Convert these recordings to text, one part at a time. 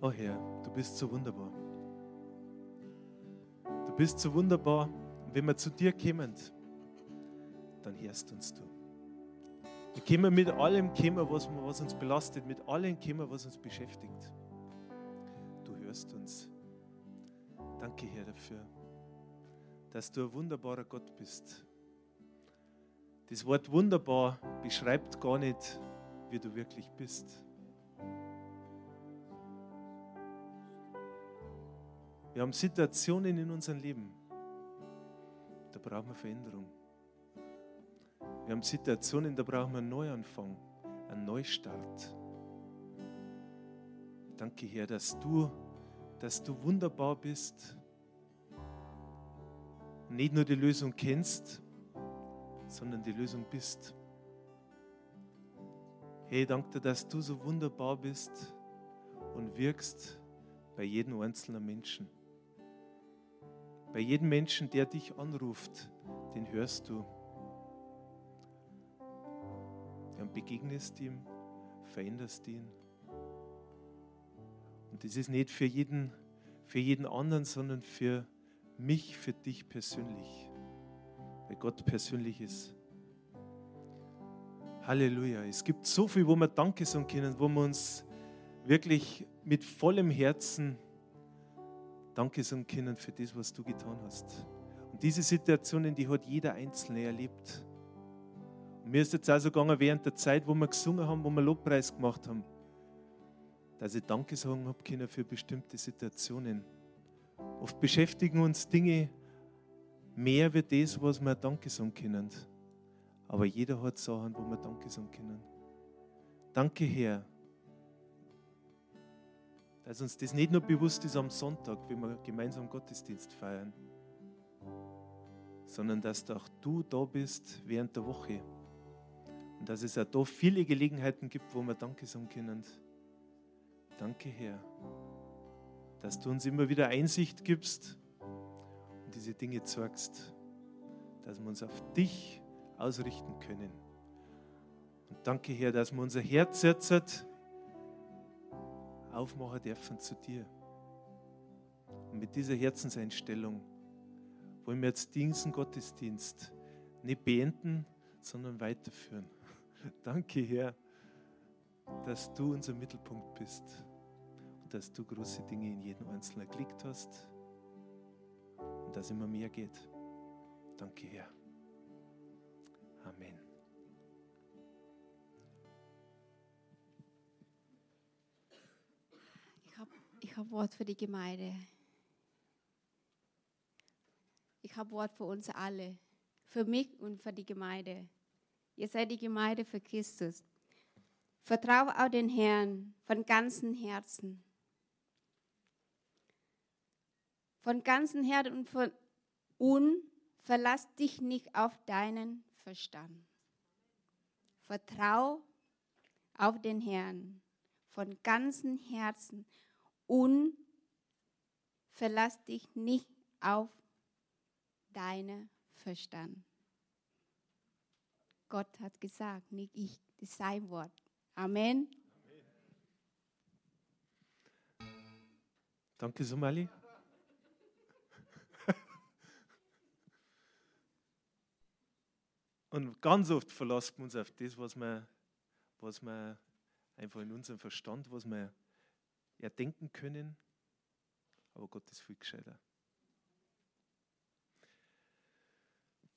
Oh Herr, du bist so wunderbar. Du bist so wunderbar. Und wenn wir zu dir kommen, dann hörst uns du. Wir kommen mit allem kommen, was, was uns belastet, mit allem kommen, was uns beschäftigt. Du hörst uns. Danke, Herr, dafür, dass du ein wunderbarer Gott bist. Das Wort wunderbar beschreibt gar nicht, wie du wirklich bist. Wir haben Situationen in unserem Leben, da brauchen wir Veränderung. Wir haben Situationen, da brauchen wir einen Neuanfang, einen Neustart. Danke, Herr, dass du, dass du wunderbar bist. Nicht nur die Lösung kennst, sondern die Lösung bist. Hey, danke dir, dass du so wunderbar bist und wirkst bei jedem einzelnen Menschen. Bei jedem Menschen, der dich anruft, den hörst du. Und begegnest ihm, veränderst ihn. Und das ist nicht für jeden, für jeden anderen, sondern für mich, für dich persönlich. Weil Gott persönlich ist. Halleluja. Es gibt so viel, wo wir Danke sagen können, wo wir uns wirklich mit vollem Herzen Danke sagen können für das, was du getan hast. Und diese Situationen, die hat jeder Einzelne erlebt. Und mir ist jetzt auch so gegangen, während der Zeit, wo wir gesungen haben, wo wir Lobpreis gemacht haben, dass ich Danke sagen habe können für bestimmte Situationen. Oft beschäftigen uns Dinge mehr wie das, was wir Danke sagen können. Aber jeder hat Sachen, wo wir Danke sagen können. Danke, Herr, dass uns das nicht nur bewusst ist am Sonntag, wenn wir gemeinsam Gottesdienst feiern, sondern dass auch du da bist während der Woche. Und dass es auch da viele Gelegenheiten gibt, wo wir Danke sagen können. Danke, Herr, dass du uns immer wieder Einsicht gibst und diese Dinge zeigst, dass wir uns auf dich ausrichten können. Und danke, Herr, dass wir unser Herz jetzt aufmachen dürfen zu dir. Und mit dieser Herzenseinstellung wollen wir jetzt diesen Gottesdienst nicht beenden, sondern weiterführen. Danke, Herr, dass du unser Mittelpunkt bist und dass du große Dinge in jedem Einzelnen geklickt hast und dass immer mehr geht. Danke, Herr. Amen. Habe Wort für die Gemeinde. Ich habe Wort für uns alle, für mich und für die Gemeinde. Ihr seid die Gemeinde für Christus. Vertraue auf den Herrn von ganzem Herzen. Von ganzem Herzen und, von, und verlass dich nicht auf deinen Verstand. Vertrau auf den Herrn von ganzem Herzen und verlass dich nicht auf deinen Verstand. Gott hat gesagt, nicht ich, das ist sein Wort. Amen. Danke, Somali. Und ganz oft verlassen wir uns auf das, was wir, was wir einfach in unserem Verstand, was wir erdenken können. Aber Gott ist viel gescheiter.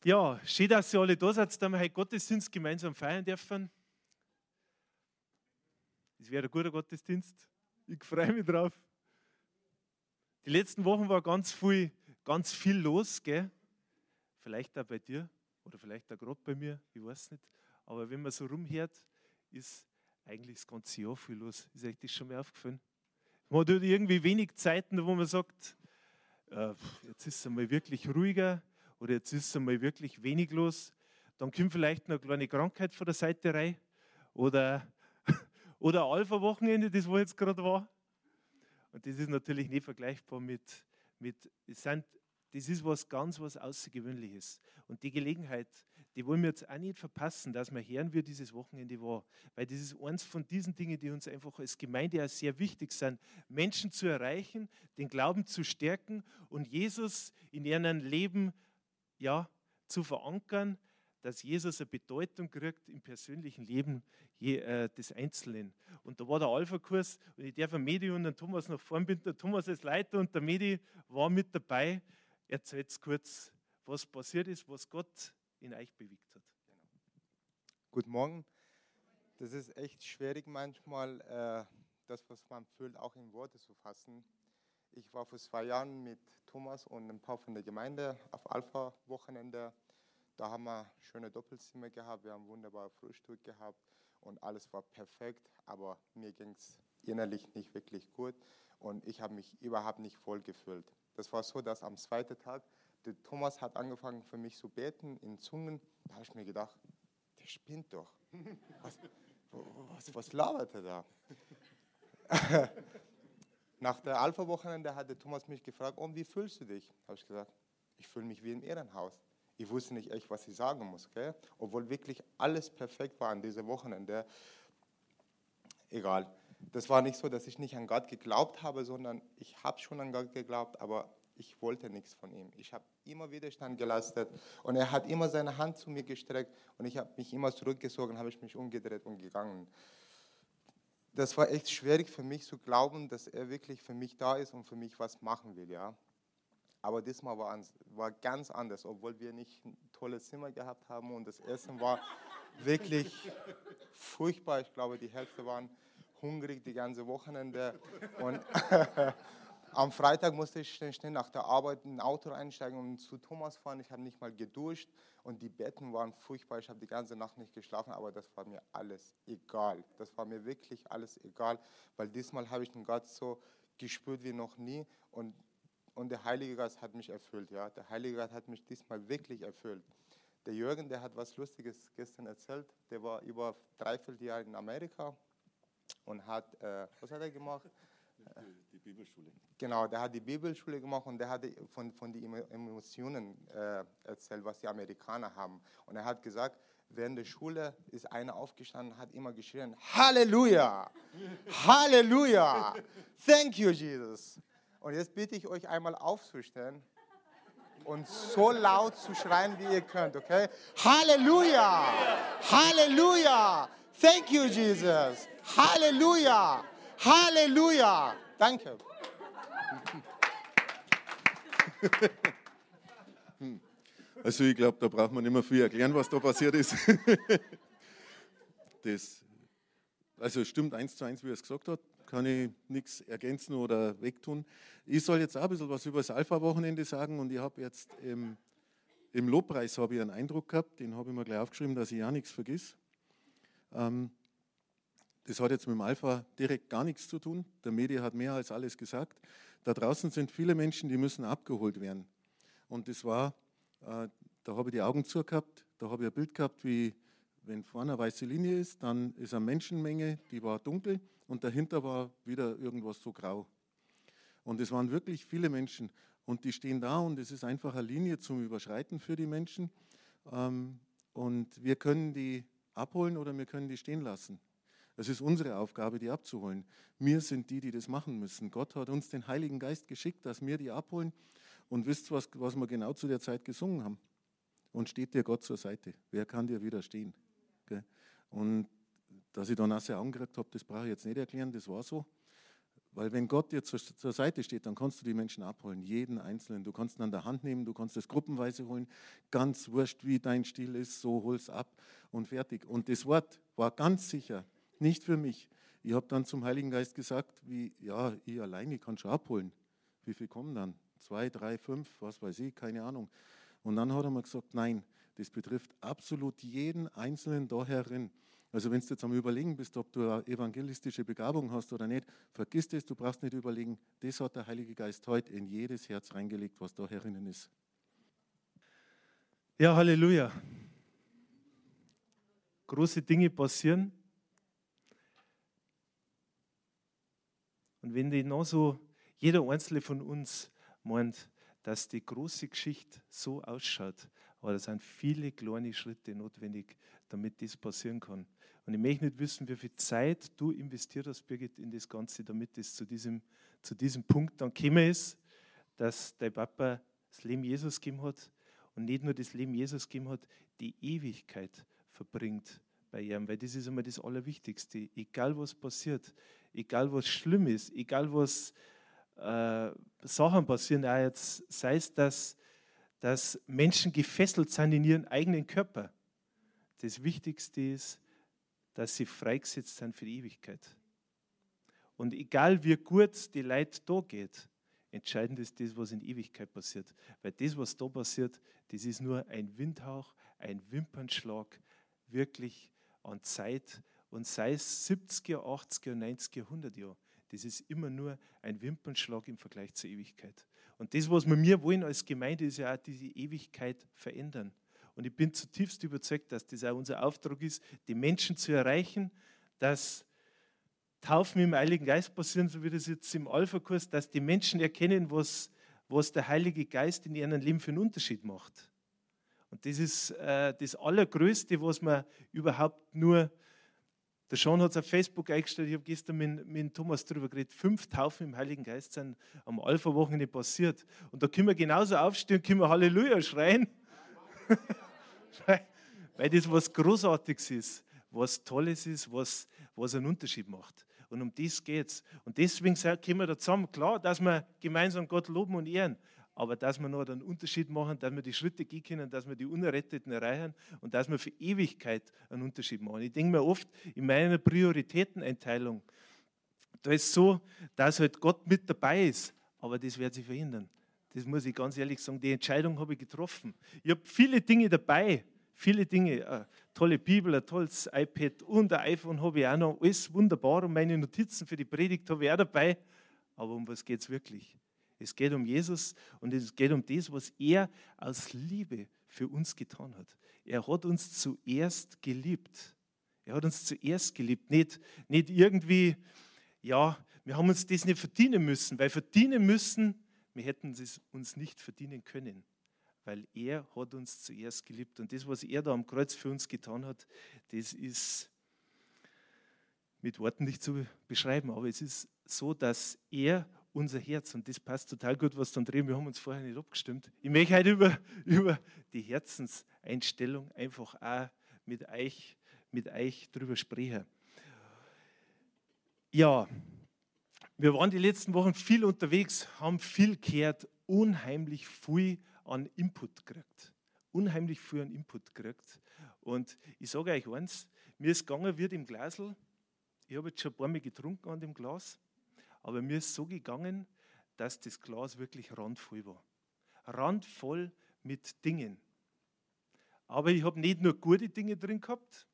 Ja, schön, dass ihr alle da seid, dass wir heute Gottesdienst gemeinsam feiern dürfen. Es wäre ein guter Gottesdienst. Ich freue mich drauf. Die letzten Wochen war ganz viel, ganz viel los, gell? Vielleicht auch bei dir oder vielleicht auch gerade bei mir, ich weiß nicht. Aber wenn man so rumhört, ist eigentlich das ganze Jahr viel los. Ist euch das schon mal aufgefallen? Man hat irgendwie wenig Zeiten, wo man sagt, äh, jetzt ist es einmal wirklich ruhiger oder jetzt ist es einmal wirklich wenig los. Dann kommt vielleicht noch eine kleine Krankheit von der Seite rein oder, oder Alpha-Wochenende, das wo jetzt gerade war. Und das ist natürlich nicht vergleichbar mit, mit es sind das ist was ganz was Außergewöhnliches. Und die Gelegenheit, die wollen wir jetzt auch nicht verpassen, dass wir hören, wie dieses Wochenende war. Weil das ist eins von diesen Dingen, die uns einfach als Gemeinde auch sehr wichtig sind, Menschen zu erreichen, den Glauben zu stärken und Jesus in ihrem Leben ja, zu verankern, dass Jesus eine Bedeutung kriegt im persönlichen Leben äh, des Einzelnen. Und da war der Alpha-Kurs und ich darf Medi und den Thomas nach vorn binden. Der Thomas ist Leiter und der Medi war mit dabei. Erzählt kurz, was passiert ist, was Gott in euch bewegt hat. Guten Morgen. Das ist echt schwierig manchmal, äh, das, was man fühlt, auch in Worte zu fassen. Ich war vor zwei Jahren mit Thomas und ein paar von der Gemeinde auf Alpha-Wochenende da haben wir schöne Doppelzimmer gehabt, wir haben wunderbar Frühstück gehabt und alles war perfekt, aber mir ging es innerlich nicht wirklich gut und ich habe mich überhaupt nicht voll gefühlt. Das war so, dass am zweiten Tag der Thomas hat angefangen für mich zu beten in Zungen. Da habe ich mir gedacht, der spinnt doch. Was, was, was labert er da? Nach der Alpha-Wochenende hat der Thomas mich gefragt, oh, wie fühlst du dich? Habe ich gesagt, ich fühle mich wie im Ehrenhaus ich wusste nicht echt, was ich sagen muss. Gell? Obwohl wirklich alles perfekt war an diesem Wochenende. Egal. Das war nicht so, dass ich nicht an Gott geglaubt habe, sondern ich habe schon an Gott geglaubt, aber ich wollte nichts von ihm. Ich habe immer Widerstand geleistet und er hat immer seine Hand zu mir gestreckt und ich habe mich immer zurückgezogen, habe ich mich umgedreht und gegangen. Das war echt schwierig für mich zu glauben, dass er wirklich für mich da ist und für mich was machen will. Ja? Aber diesmal war es war ganz anders, obwohl wir nicht ein tolles Zimmer gehabt haben und das Essen war wirklich furchtbar. Ich glaube, die Hälfte waren hungrig die ganze Wochenende. Und am Freitag musste ich schnell nach der Arbeit in ein Auto einsteigen und zu Thomas fahren. Ich habe nicht mal geduscht und die Betten waren furchtbar. Ich habe die ganze Nacht nicht geschlafen, aber das war mir alles egal. Das war mir wirklich alles egal, weil diesmal habe ich den Gott so gespürt wie noch nie und und der Heilige Geist hat mich erfüllt. Ja? Der Heilige Geist hat mich diesmal wirklich erfüllt. Der Jürgen, der hat was Lustiges gestern erzählt. Der war über dreiviertel Jahre in Amerika und hat, äh, was hat er gemacht? Bibelschule. Genau, der hat die Bibelschule gemacht und der hat von, von den Emotionen äh, erzählt, was die Amerikaner haben. Und er hat gesagt, während der Schule ist einer aufgestanden, hat immer geschrien, Halleluja, Halleluja, thank you Jesus. Und jetzt bitte ich euch einmal aufzustellen und so laut zu schreien, wie ihr könnt, okay? Halleluja! Halleluja! Thank you, Jesus! Halleluja! Halleluja! Danke. Also ich glaube, da braucht man nicht mehr viel erklären, was da passiert ist. Das, also stimmt eins zu eins, wie er es gesagt hat kann ich nichts ergänzen oder wegtun. Ich soll jetzt auch ein bisschen was über das Alpha-Wochenende sagen und ich habe jetzt im, im Lobpreis ich einen Eindruck gehabt, den habe ich mir gleich aufgeschrieben, dass ich ja nichts vergiss. Ähm, das hat jetzt mit dem Alpha direkt gar nichts zu tun. Der Media hat mehr als alles gesagt. Da draußen sind viele Menschen, die müssen abgeholt werden. Und das war, äh, da habe ich die Augen zu gehabt, da habe ich ein Bild gehabt, wie wenn vorne eine weiße Linie ist, dann ist eine Menschenmenge, die war dunkel und dahinter war wieder irgendwas so grau. Und es waren wirklich viele Menschen und die stehen da und es ist einfach eine Linie zum Überschreiten für die Menschen. Ähm, und wir können die abholen oder wir können die stehen lassen. Es ist unsere Aufgabe, die abzuholen. Wir sind die, die das machen müssen. Gott hat uns den Heiligen Geist geschickt, dass wir die abholen. Und wisst was, was wir genau zu der Zeit gesungen haben? Und steht dir Gott zur Seite? Wer kann dir widerstehen? Und dass ich da nasse Augen gekriegt habe, das brauche ich jetzt nicht erklären, das war so. Weil wenn Gott dir zur, zur, Seite steht, dann kannst du die Menschen abholen, jeden Einzelnen. Du kannst ihn an der Hand nehmen, du kannst es gruppenweise holen, ganz wurscht, wie dein Stil ist, so hol's ab und fertig. Und das Wort war ganz sicher nicht für mich. Ich habe dann zum Heiligen Geist gesagt, wie, ja, ich alleine kann schon abholen. Wie viel kommen dann? Zwei, drei, fünf, was weiß ich, keine Ahnung. Und dann hat er mir gesagt, nein, das betrifft absolut jeden Einzelnen da herin. Also wenn du jetzt am Überlegen bist, ob du eine evangelistische Begabung hast oder nicht, vergiss das, du brauchst nicht überlegen. Das hat der Heilige Geist heute in jedes Herz reingelegt, was da herinnen ist. Ja, Halleluja. Große Dinge passieren. Und wenn die noch so jeder einzelne von uns meint, dass die große Geschichte so ausschaut. Aber da sind viele kleine Schritte notwendig, damit das passieren kann. Und ich möchte nicht wissen, wie viel Zeit du investiert hast, Birgit, in das Ganze, damit es zu diesem, zu diesem Punkt dann gekommen ist, dass dein Papa das Leben Jesus gegeben hat und nicht nur das Leben Jesus gegeben hat, die Ewigkeit verbringt bei ihm, weil das ist immer das Allerwichtigste. Egal was passiert, egal was schlimm ist, egal was äh, Sachen passieren, auch jetzt, sei es, dass, dass Menschen gefesselt sind in ihren eigenen Körper. Das Wichtigste ist, dass sie freigesetzt sind für die Ewigkeit. Und egal wie gut die Leid da geht, entscheidend ist das, was in Ewigkeit passiert. Weil das, was da passiert, das ist nur ein Windhauch, ein Wimpernschlag, wirklich an Zeit. Und sei es 70er, 80er, 90er, 100 Jahre, das ist immer nur ein Wimpernschlag im Vergleich zur Ewigkeit. Und das, was wir mir wollen als Gemeinde, ist ja auch diese Ewigkeit verändern. Und ich bin zutiefst überzeugt, dass das auch unser Auftrag ist, die Menschen zu erreichen, dass Taufen im Heiligen Geist passieren, so wie das jetzt im Alpha-Kurs, dass die Menschen erkennen, was, was der Heilige Geist in ihrem Leben für einen Unterschied macht. Und das ist äh, das Allergrößte, was man überhaupt nur, der Sean hat es auf Facebook eingestellt, ich habe gestern mit, mit Thomas darüber geredet, fünf Taufen im Heiligen Geist sind am Alpha-Wochenende passiert. Und da können wir genauso aufstehen, können wir Halleluja schreien. weil, das was Großartiges ist, was Tolles ist, was, was einen Unterschied macht. Und um das geht es. Und deswegen kommen wir da zusammen. Klar, dass wir gemeinsam Gott loben und ehren, aber dass wir noch einen Unterschied machen, dass wir die Schritte gehen können, dass wir die Unerretteten erreichen und dass wir für Ewigkeit einen Unterschied machen. Ich denke mir oft in meiner Prioritäteneinteilung, da ist so, dass halt Gott mit dabei ist, aber das wird sich verhindern. Das muss ich ganz ehrlich sagen. Die Entscheidung habe ich getroffen. Ich habe viele Dinge dabei, viele Dinge. Eine tolle Bibel, ein tolles iPad und ein iPhone habe ich auch noch. Alles wunderbar und meine Notizen für die Predigt habe ich auch dabei. Aber um was geht es wirklich? Es geht um Jesus und es geht um das, was er aus Liebe für uns getan hat. Er hat uns zuerst geliebt. Er hat uns zuerst geliebt. Nicht, nicht irgendwie, ja, wir haben uns das nicht verdienen müssen, weil verdienen müssen wir hätten es uns nicht verdienen können, weil er hat uns zuerst geliebt. Und das, was er da am Kreuz für uns getan hat, das ist mit Worten nicht zu beschreiben, aber es ist so, dass er unser Herz, und das passt total gut, was dann drehen, wir haben uns vorher nicht abgestimmt. Ich möchte heute über, über die Herzenseinstellung einfach auch mit euch, mit euch drüber sprechen. Ja, wir waren die letzten Wochen viel unterwegs, haben viel gehört, unheimlich viel an Input gekriegt. Unheimlich viel an Input gekriegt. Und ich sage euch eins, mir ist gegangen wird im Glasl. Ich habe jetzt schon ein paar Mal getrunken an dem Glas, aber mir ist so gegangen, dass das Glas wirklich randvoll war. Randvoll mit Dingen. Aber ich habe nicht nur gute Dinge drin gehabt,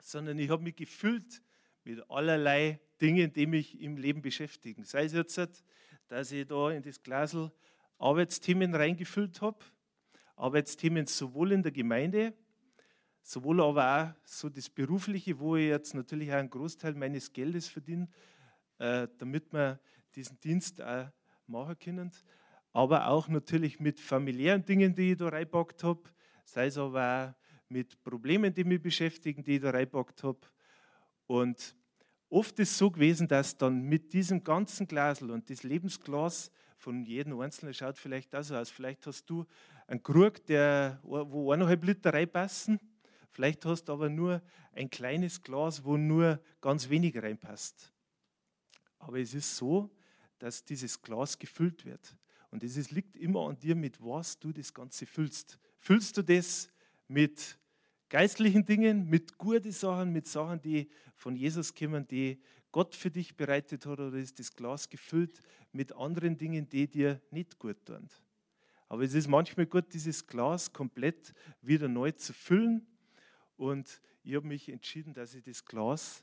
sondern ich habe mich gefüllt mit allerlei Dingen, die mich im Leben beschäftigen. Sei es jetzt, dass ich da in das Glasl Arbeitsthemen reingefüllt habe, Arbeitsthemen sowohl in der Gemeinde, sowohl aber auch so das Berufliche, wo ich jetzt natürlich auch einen Großteil meines Geldes verdiene, damit wir diesen Dienst auch machen können. Aber auch natürlich mit familiären Dingen, die ich da reingepackt habe, sei es aber auch mit Problemen, die mich beschäftigen, die ich da reingepackt habe. Und Oft ist es so gewesen, dass dann mit diesem ganzen Glasel und das Lebensglas von jedem Einzelnen schaut vielleicht auch so aus. Vielleicht hast du einen Krug, der, wo eineinhalb Liter reinpassen. Vielleicht hast du aber nur ein kleines Glas, wo nur ganz wenig reinpasst. Aber es ist so, dass dieses Glas gefüllt wird. Und es liegt immer an dir, mit was du das Ganze füllst. Füllst du das mit geistlichen Dingen, mit guten Sachen, mit Sachen, die von Jesus kommen, die Gott für dich bereitet hat, oder ist das Glas gefüllt mit anderen Dingen, die dir nicht gut tun? Aber es ist manchmal gut, dieses Glas komplett wieder neu zu füllen. Und ich habe mich entschieden, dass ich das Glas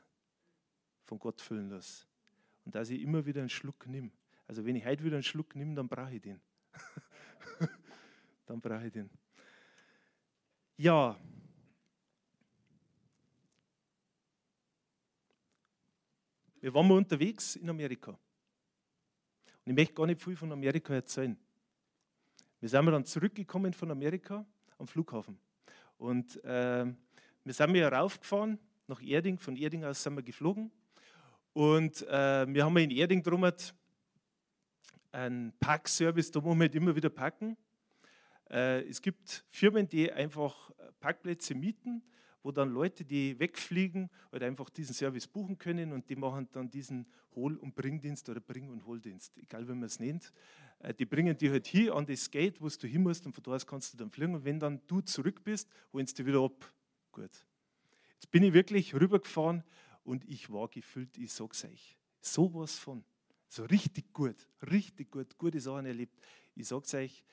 von Gott füllen lasse. Und dass ich immer wieder einen Schluck nehme. Also wenn ich heute wieder einen Schluck nehme, dann brauche ich den. dann brauche ich den. Ja, Wir waren mal unterwegs in Amerika. Und ich möchte gar nicht viel von Amerika erzählen. wir sind dann zurückgekommen von Amerika am Flughafen. Und äh, wir sind ja raufgefahren nach Erding. Von Erding aus sind wir geflogen. Und äh, wir haben in Erding drum einen Parkservice, da wo wir halt immer wieder parken. Äh, es gibt Firmen, die einfach Parkplätze mieten, wo dann Leute, die wegfliegen, halt einfach diesen Service buchen können und die machen dann diesen Hol- und Bringdienst oder Bring- und Holdienst, egal wie man es nennt. Äh, die bringen die halt hier an das Gate, wo du hin musst und von da aus kannst du dann fliegen und wenn dann du zurück bist, holen sie dich wieder ab. Gut. Jetzt bin ich wirklich rübergefahren und ich war gefüllt, ich sag's euch, sowas von. So richtig gut, richtig gut, gute Sachen erlebt. Ich sag's euch,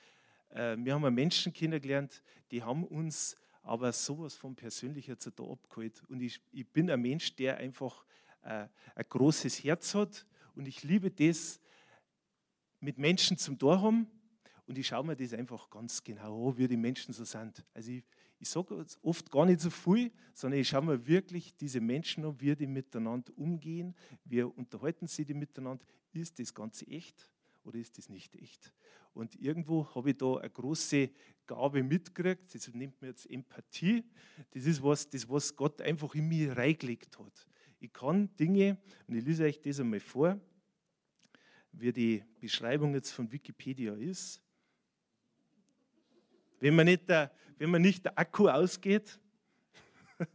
äh, wir haben Menschen kennengelernt, die haben uns aber sowas von persönlich jetzt da abgeholt. Und ich, ich bin ein Mensch, der einfach äh, ein großes Herz hat und ich liebe das, mit Menschen zum Tor haben und ich schaue mir das einfach ganz genau an, wie die Menschen so sind. Also ich, ich sage oft gar nicht so viel, sondern ich schaue mir wirklich diese Menschen an, wie die miteinander umgehen, wie unterhalten sie die miteinander. Ist das Ganze echt oder ist das nicht echt? Und irgendwo habe ich da eine große Gabe mitgekriegt, das nennt man jetzt Empathie. Das ist was, das, was Gott einfach in mir reingelegt hat. Ich kann Dinge, und ich lese euch das einmal vor, wie die Beschreibung jetzt von Wikipedia ist. Wenn man nicht der, wenn man nicht der Akku ausgeht.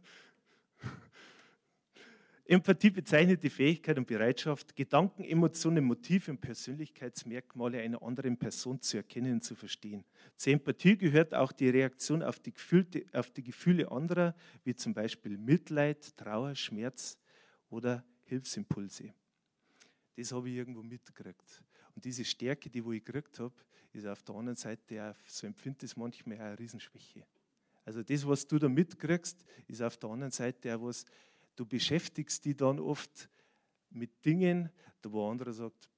Empathie bezeichnet die Fähigkeit und Bereitschaft, Gedanken, Emotionen, Motive und Persönlichkeitsmerkmale einer anderen Person zu erkennen und zu verstehen. Zur Empathie gehört auch die Reaktion auf die, Gefühle, auf die Gefühle anderer, wie zum Beispiel Mitleid, Trauer, Schmerz oder Hilfsimpulse. Das habe ich irgendwo mitgekriegt. Und diese Stärke, die wo ich gekriegt habe, ist auf der anderen Seite, auch, so empfindet es manchmal auch eine Riesenschwäche. Also das, was du da mitkriegst, ist auf der anderen Seite auch was, du beschäftigst dich dann oft mit Dingen, da wo andere sagt,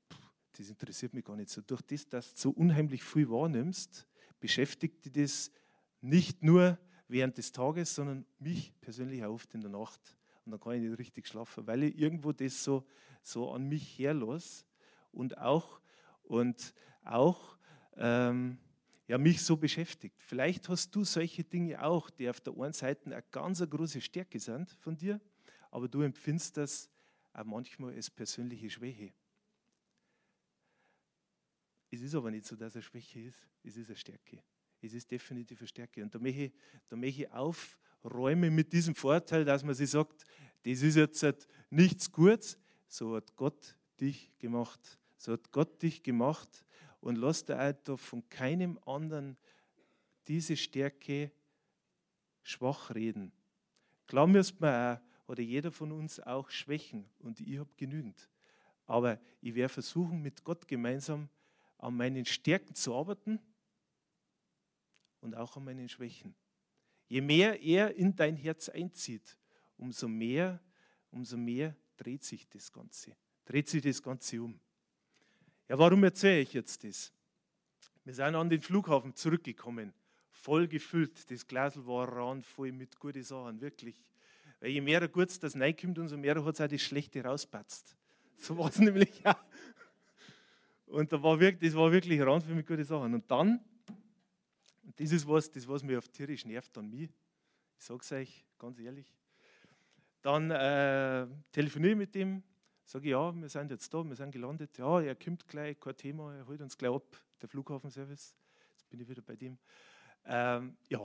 das interessiert mich gar nicht so. Durch das, dass du so unheimlich viel wahrnimmst, beschäftigt dich das nicht nur während des Tages, sondern mich persönlich auch oft in der Nacht. Und dann kann ich nicht richtig schlafen, weil ich irgendwo das so, so an mich herlasse und auch, und auch ähm, ja, mich so beschäftigt. Vielleicht hast du solche Dinge auch, die auf der einen Seite eine ganz große Stärke sind von dir, aber du empfindest das auch manchmal als persönliche Schwäche. Es ist aber nicht so, dass es eine Schwäche ist, es ist eine Stärke. Es ist definitiv eine Stärke. Und da möchte ich, da möchte ich aufräumen mit diesem Vorteil, dass man sich sagt, das ist jetzt nichts Gutes, so hat Gott dich gemacht. So hat Gott dich gemacht und lass dir auch von keinem anderen diese Stärke schwach reden. Klar müsste man auch, oder jeder von uns auch Schwächen und ich habe genügend. Aber ich werde versuchen, mit Gott gemeinsam an meinen Stärken zu arbeiten und auch an meinen Schwächen. Je mehr er in dein Herz einzieht, umso mehr, umso mehr dreht sich das Ganze. Dreht sich das Ganze um. Ja, warum erzähle ich jetzt das? Wir sind an den Flughafen zurückgekommen, voll gefüllt. Das Glas war ran voll mit guten Sachen, wirklich. Weil je mehr Gutes das reinkommt, umso mehr hat es auch das Schlechte rauspatzt. So war es nämlich ja. Und da war wirklich, das war wirklich ran für mit guten Sachen. Und dann, und das ist was, das was mir auf tierisch nervt an mir, ich sage es euch ganz ehrlich, dann äh, telefoniere ich mit dem, Sage ich, ja, wir sind jetzt da, wir sind gelandet. Ja, er kommt gleich, kein Thema, er holt uns gleich ab, der Flughafenservice. Jetzt bin ich wieder bei dem. Ähm, ja,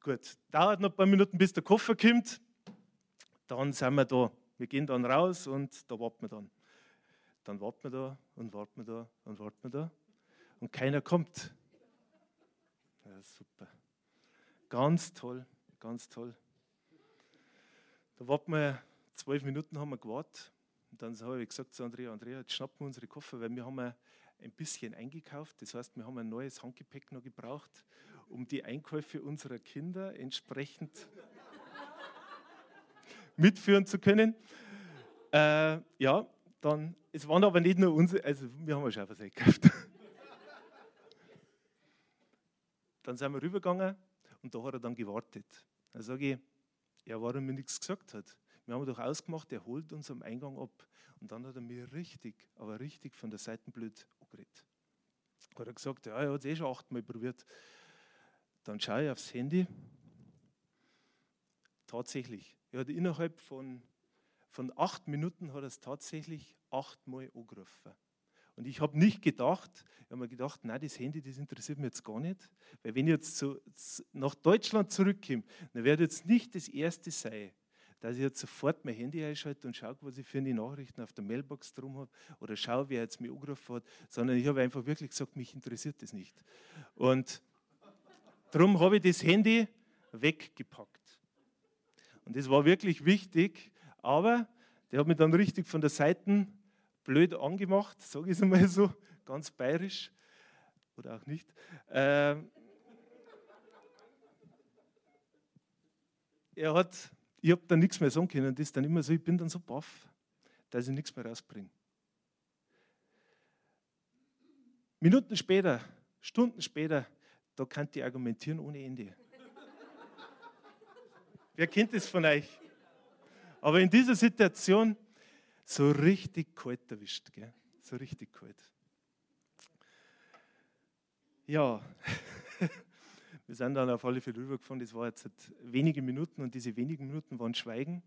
gut. Dauert noch ein paar Minuten, bis der Koffer kommt. Dann sind wir da. Wir gehen dann raus und da warten wir dann. Dann warten wir da und warten wir da und warten wir da. Und keiner kommt. Ja, super. Ganz toll, ganz toll. Da warten wir, zwölf Minuten haben wir gewartet. Und dann habe ich gesagt zu Andrea, Andrea, jetzt schnappen wir unsere Koffer, weil wir haben ein bisschen eingekauft. Das heißt, wir haben ein neues Handgepäck noch gebraucht, um die Einkäufe unserer Kinder entsprechend mitführen zu können. Äh, ja, dann, es waren aber nicht nur unsere, also wir haben ja schon was eingekauft. dann sind wir rübergegangen und da hat er dann gewartet. Dann sage ich, ja, warum mir nichts gesagt hat. Wir haben doch ausgemacht, er holt uns am Eingang ab. Und dann hat er mir richtig, aber richtig von der Seite blöd angeredet. Hat er gesagt, ja, er hat es eh schon achtmal probiert. Dann schaue ich aufs Handy. Tatsächlich. Er hat innerhalb von, von acht Minuten hat er es tatsächlich achtmal angerufen. Und ich habe nicht gedacht, ich habe mir gedacht, nein, das Handy, das interessiert mich jetzt gar nicht. Weil wenn ich jetzt so, nach Deutschland zurückkomme, dann werde jetzt nicht das Erste sein, dass ich jetzt sofort mein Handy einschalte und schaue, was ich für eine Nachrichten auf der Mailbox drum habe oder schaue, wer jetzt mich angerufen hat, sondern ich habe einfach wirklich gesagt, mich interessiert das nicht. Und darum habe ich das Handy weggepackt. Und das war wirklich wichtig, aber der hat mich dann richtig von der Seite blöd angemacht, sage ich es einmal so, ganz bayerisch oder auch nicht. Ähm, er hat, ich habe dann nichts mehr sagen können. Das ist dann immer so, ich bin dann so baff, dass ich nichts mehr rausbringe. Minuten später, Stunden später, da kann ich argumentieren ohne Ende. Wer kennt das von euch? Aber in dieser Situation so richtig kalt erwischt. Gell? So richtig kalt. Ja, wir sind dann auf alle Fälle rübergefahren. Das war jetzt wenige Minuten und diese wenigen Minuten waren Schweigen.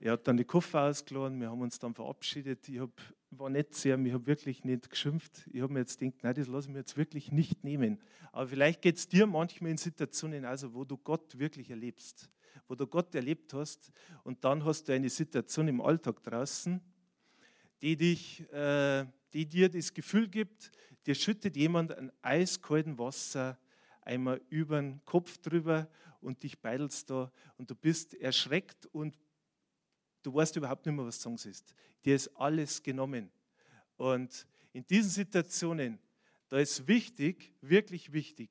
Er hat dann die Koffer ausgeladen, wir haben uns dann verabschiedet. Ich hab, war nicht sehr, ich habe wirklich nicht geschimpft. Ich habe mir jetzt gedacht, nein, das lasse ich mir jetzt wirklich nicht nehmen. Aber vielleicht geht es dir manchmal in Situationen, also wo du Gott wirklich erlebst wo du Gott erlebt hast und dann hast du eine Situation im Alltag draußen, die, dich, äh, die dir das Gefühl gibt, dir schüttet jemand ein eiskalten Wasser einmal über den Kopf drüber und dich beidelst da und du bist erschreckt und du weißt überhaupt nicht mehr, was sagen ist. Dir ist alles genommen. Und in diesen Situationen, da ist wichtig, wirklich wichtig,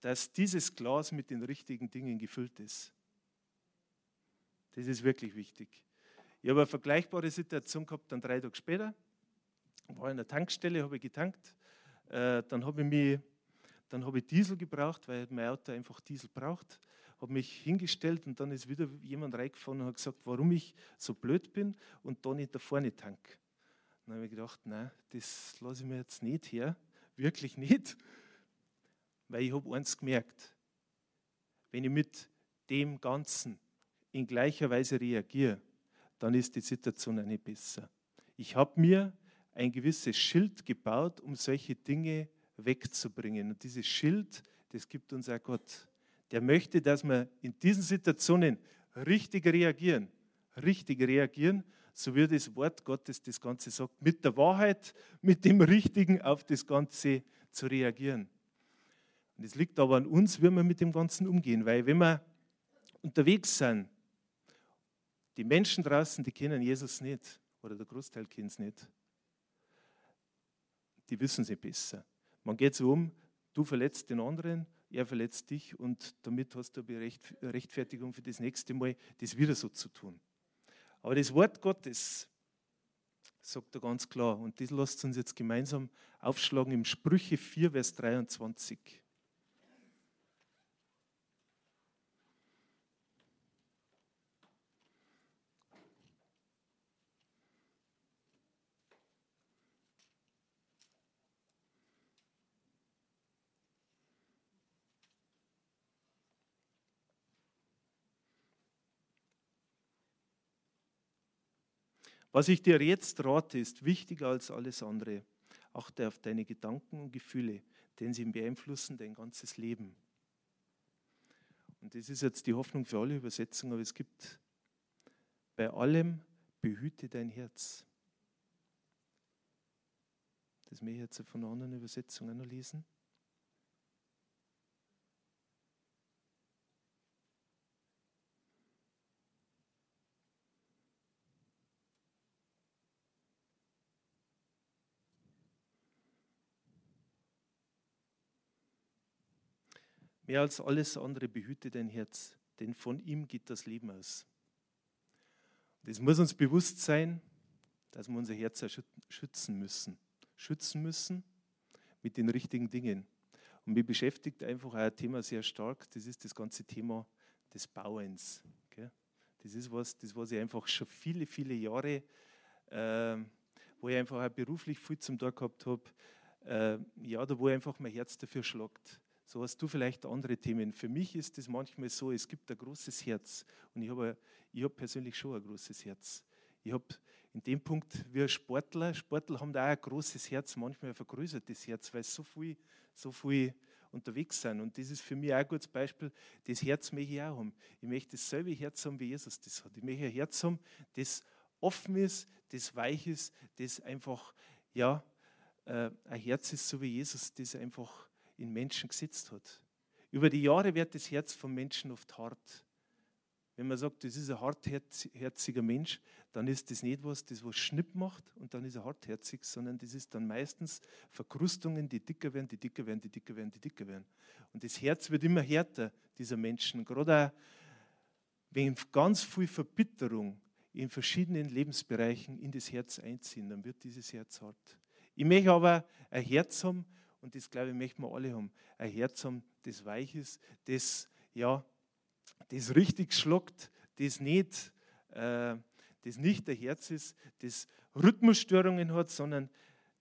dass dieses Glas mit den richtigen Dingen gefüllt ist. Das ist wirklich wichtig. Ich habe eine vergleichbare Situation gehabt, dann drei Tage später. War in der Tankstelle, habe ich getankt. Äh, dann habe ich, mich, dann habe ich Diesel gebraucht, weil mein Auto einfach Diesel braucht. Habe mich hingestellt und dann ist wieder jemand reingefahren und hat gesagt, warum ich so blöd bin und da nicht da vorne tank. Dann habe ich gedacht, nein, das lasse ich mir jetzt nicht her. Wirklich nicht. Weil ich habe eins gemerkt. Wenn ich mit dem Ganzen in gleicher Weise reagiere, dann ist die Situation eine besser. Ich habe mir ein gewisses Schild gebaut, um solche Dinge wegzubringen. Und dieses Schild, das gibt uns auch Gott. Der möchte, dass wir in diesen Situationen richtig reagieren. Richtig reagieren, so wie das Wort Gottes das Ganze sagt, mit der Wahrheit, mit dem Richtigen auf das Ganze zu reagieren. Und es liegt aber an uns, wie wir mit dem Ganzen umgehen, weil wenn wir unterwegs sind die Menschen draußen, die kennen Jesus nicht oder der Großteil kennt es nicht. Die wissen sie besser. Man geht so um, du verletzt den anderen, er verletzt dich und damit hast du eine Rechtfertigung für das nächste Mal, das wieder so zu tun. Aber das Wort Gottes sagt er ganz klar und das lasst uns jetzt gemeinsam aufschlagen im Sprüche 4, Vers 23. Was ich dir jetzt rate, ist wichtiger als alles andere. Achte auf deine Gedanken und Gefühle, denn sie beeinflussen dein ganzes Leben. Und das ist jetzt die Hoffnung für alle Übersetzungen, aber es gibt bei allem behüte dein Herz. Das möchte ich jetzt von anderen Übersetzungen noch lesen. Mehr als alles andere behüte dein Herz, denn von ihm geht das Leben aus. Es muss uns bewusst sein, dass wir unser Herz schützen müssen. Schützen müssen mit den richtigen Dingen. Und mich beschäftigt einfach ein Thema sehr stark, das ist das ganze Thema des Bauens. Das ist was, das was ich einfach schon viele, viele Jahre, äh, wo ich einfach auch beruflich viel zum Tag gehabt habe, äh, ja, da wo einfach mein Herz dafür schlagt. So hast du vielleicht andere Themen. Für mich ist es manchmal so, es gibt ein großes Herz und ich habe ich hab persönlich schon ein großes Herz. Ich habe in dem Punkt ein Sportler, Sportler haben da auch ein großes Herz, manchmal ein vergrößertes Herz, weil so viel, so viel unterwegs sind. Und das ist für mich auch ein gutes Beispiel. Das Herz möchte ich auch haben. Ich möchte dasselbe Herz haben, wie Jesus das hat. Ich möchte ein Herz haben, das offen ist, das weich ist, das einfach, ja, äh, ein Herz ist, so wie Jesus das einfach in Menschen gesetzt hat. Über die Jahre wird das Herz von Menschen oft hart. Wenn man sagt, das ist ein hartherziger Mensch, dann ist das nicht was, das was Schnipp macht und dann ist er hartherzig, sondern das ist dann meistens Verkrustungen, die dicker werden, die dicker werden, die dicker werden, die dicker werden. Und das Herz wird immer härter dieser Menschen. Gerade auch, wenn ganz viel Verbitterung in verschiedenen Lebensbereichen in das Herz einziehen, dann wird dieses Herz hart. Ich möchte aber ein Herz haben, und das glaube ich, möchten wir alle haben, ein Herz haben, das weich ist, das ja das richtig schluckt, das nicht, äh, das nicht ein Herz ist, das Rhythmusstörungen hat, sondern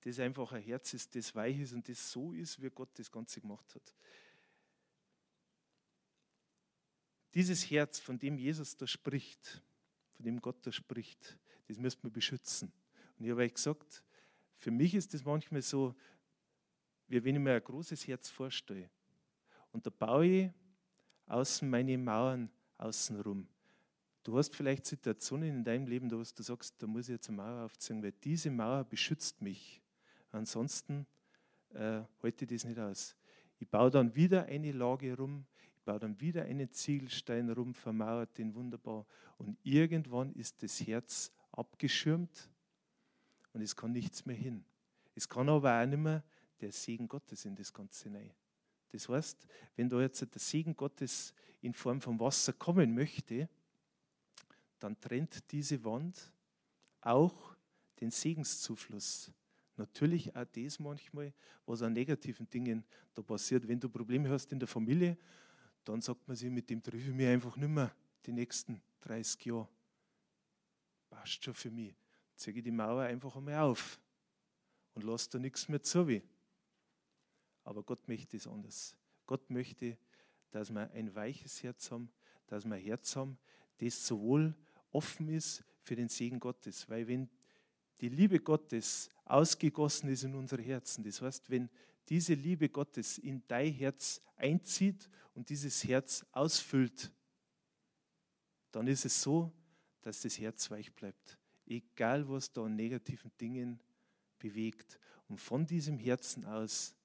das einfach ein Herz ist, das weich ist und das so ist, wie Gott das Ganze gemacht hat. Dieses Herz, von dem Jesus da spricht, von dem Gott da spricht, das müssen wir beschützen. Und ich habe euch gesagt, für mich ist das manchmal so, wie wenn ich mir ein großes Herz vorstelle. Und da baue ich außen meine Mauern außenrum. Du hast vielleicht Situationen in deinem Leben, wo du sagst, da muss ich jetzt eine Mauer aufziehen, weil diese Mauer beschützt mich. Ansonsten äh, halte ich das nicht aus. Ich baue dann wieder eine Lage rum, ich baue dann wieder einen Ziegelstein rum, vermauert den wunderbar. Und irgendwann ist das Herz abgeschirmt und es kann nichts mehr hin. Es kann aber auch nicht mehr der Segen Gottes in das Ganze hinein. Das heißt, wenn da jetzt der Segen Gottes in Form von Wasser kommen möchte, dann trennt diese Wand auch den Segenszufluss. Natürlich auch das manchmal, was an negativen Dingen da passiert. Wenn du Probleme hast in der Familie, dann sagt man sich, mit dem treffe ich mich einfach nicht mehr die nächsten 30 Jahre. Passt schon für mich. Ich die Mauer einfach einmal auf und lasse da nichts mehr zu. Wie. Aber Gott möchte es anders. Gott möchte, dass wir ein weiches Herz haben, dass wir ein Herz haben, das sowohl offen ist für den Segen Gottes. Weil wenn die Liebe Gottes ausgegossen ist in unsere Herzen, das heißt, wenn diese Liebe Gottes in dein Herz einzieht und dieses Herz ausfüllt, dann ist es so, dass das Herz weich bleibt. Egal, was da an negativen Dingen bewegt. Und von diesem Herzen aus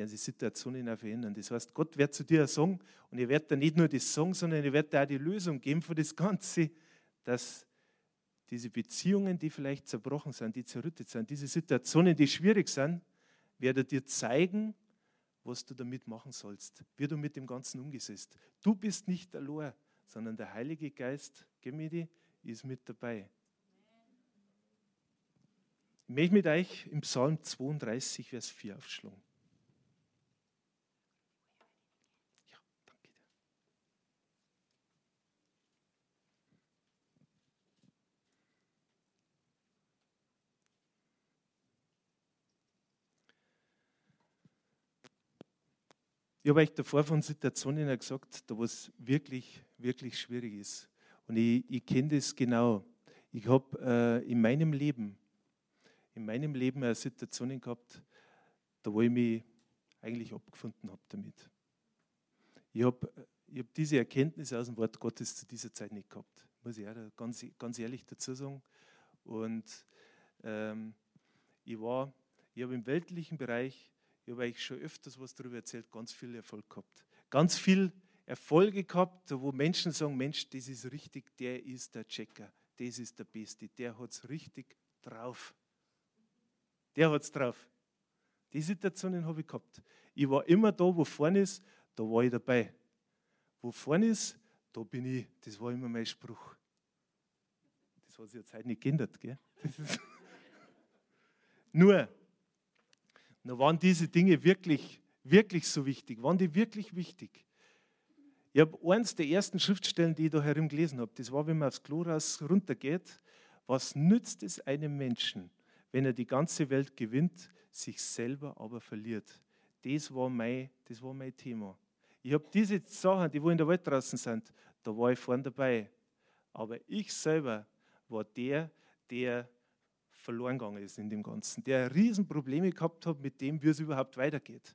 werden sich Situationen verändern. Das heißt, Gott wird zu dir sagen und er wird dir nicht nur das sagen, sondern er wird dir auch die Lösung geben für das Ganze, dass diese Beziehungen, die vielleicht zerbrochen sind, die zerrüttet sind, diese Situationen, die schwierig sind, wird er dir zeigen, was du damit machen sollst, wie du mit dem Ganzen umgesetzt. Du bist nicht allein, sondern der Heilige Geist, Gemidi, ist mit dabei. Ich möchte mit euch im Psalm 32, Vers 4 aufschlagen. Ich habe euch davor von Situationen gesagt, da wo es wirklich, wirklich schwierig ist. Und ich, ich kenne das genau. Ich habe äh, in meinem Leben, in meinem Leben eine Situationen gehabt, da wo ich mich eigentlich abgefunden habe damit. Ich habe ich hab diese Erkenntnisse aus dem Wort Gottes zu dieser Zeit nicht gehabt. Muss ich auch ganz, ganz ehrlich dazu sagen. Und ähm, ich war, ich habe im weltlichen Bereich ich habe euch schon öfters was darüber erzählt, ganz viel Erfolg gehabt. Ganz viel Erfolge gehabt, wo Menschen sagen, Mensch, das ist richtig, der ist der Checker, das ist der Beste, der hat es richtig drauf. Der hat es drauf. Die Situationen habe ich gehabt. Ich war immer da, wo vorne ist, da war ich dabei. Wo vorne ist, da bin ich. Das war immer mein Spruch. Das hat sich jetzt heute nicht geändert. Gell? Nur, na, waren diese Dinge wirklich, wirklich so wichtig? Waren die wirklich wichtig? Ich habe eins der ersten Schriftstellen, die ich da herumgelesen habe, das war, wenn man aufs Klo raus runtergeht, was nützt es einem Menschen, wenn er die ganze Welt gewinnt, sich selber aber verliert. Das war mein, das war mein Thema. Ich habe diese Sachen, die wo in der Welt draußen sind, da war ich vorne dabei. Aber ich selber war der, der verloren gegangen ist in dem Ganzen, der Riesenprobleme gehabt hat mit dem, wie es überhaupt weitergeht.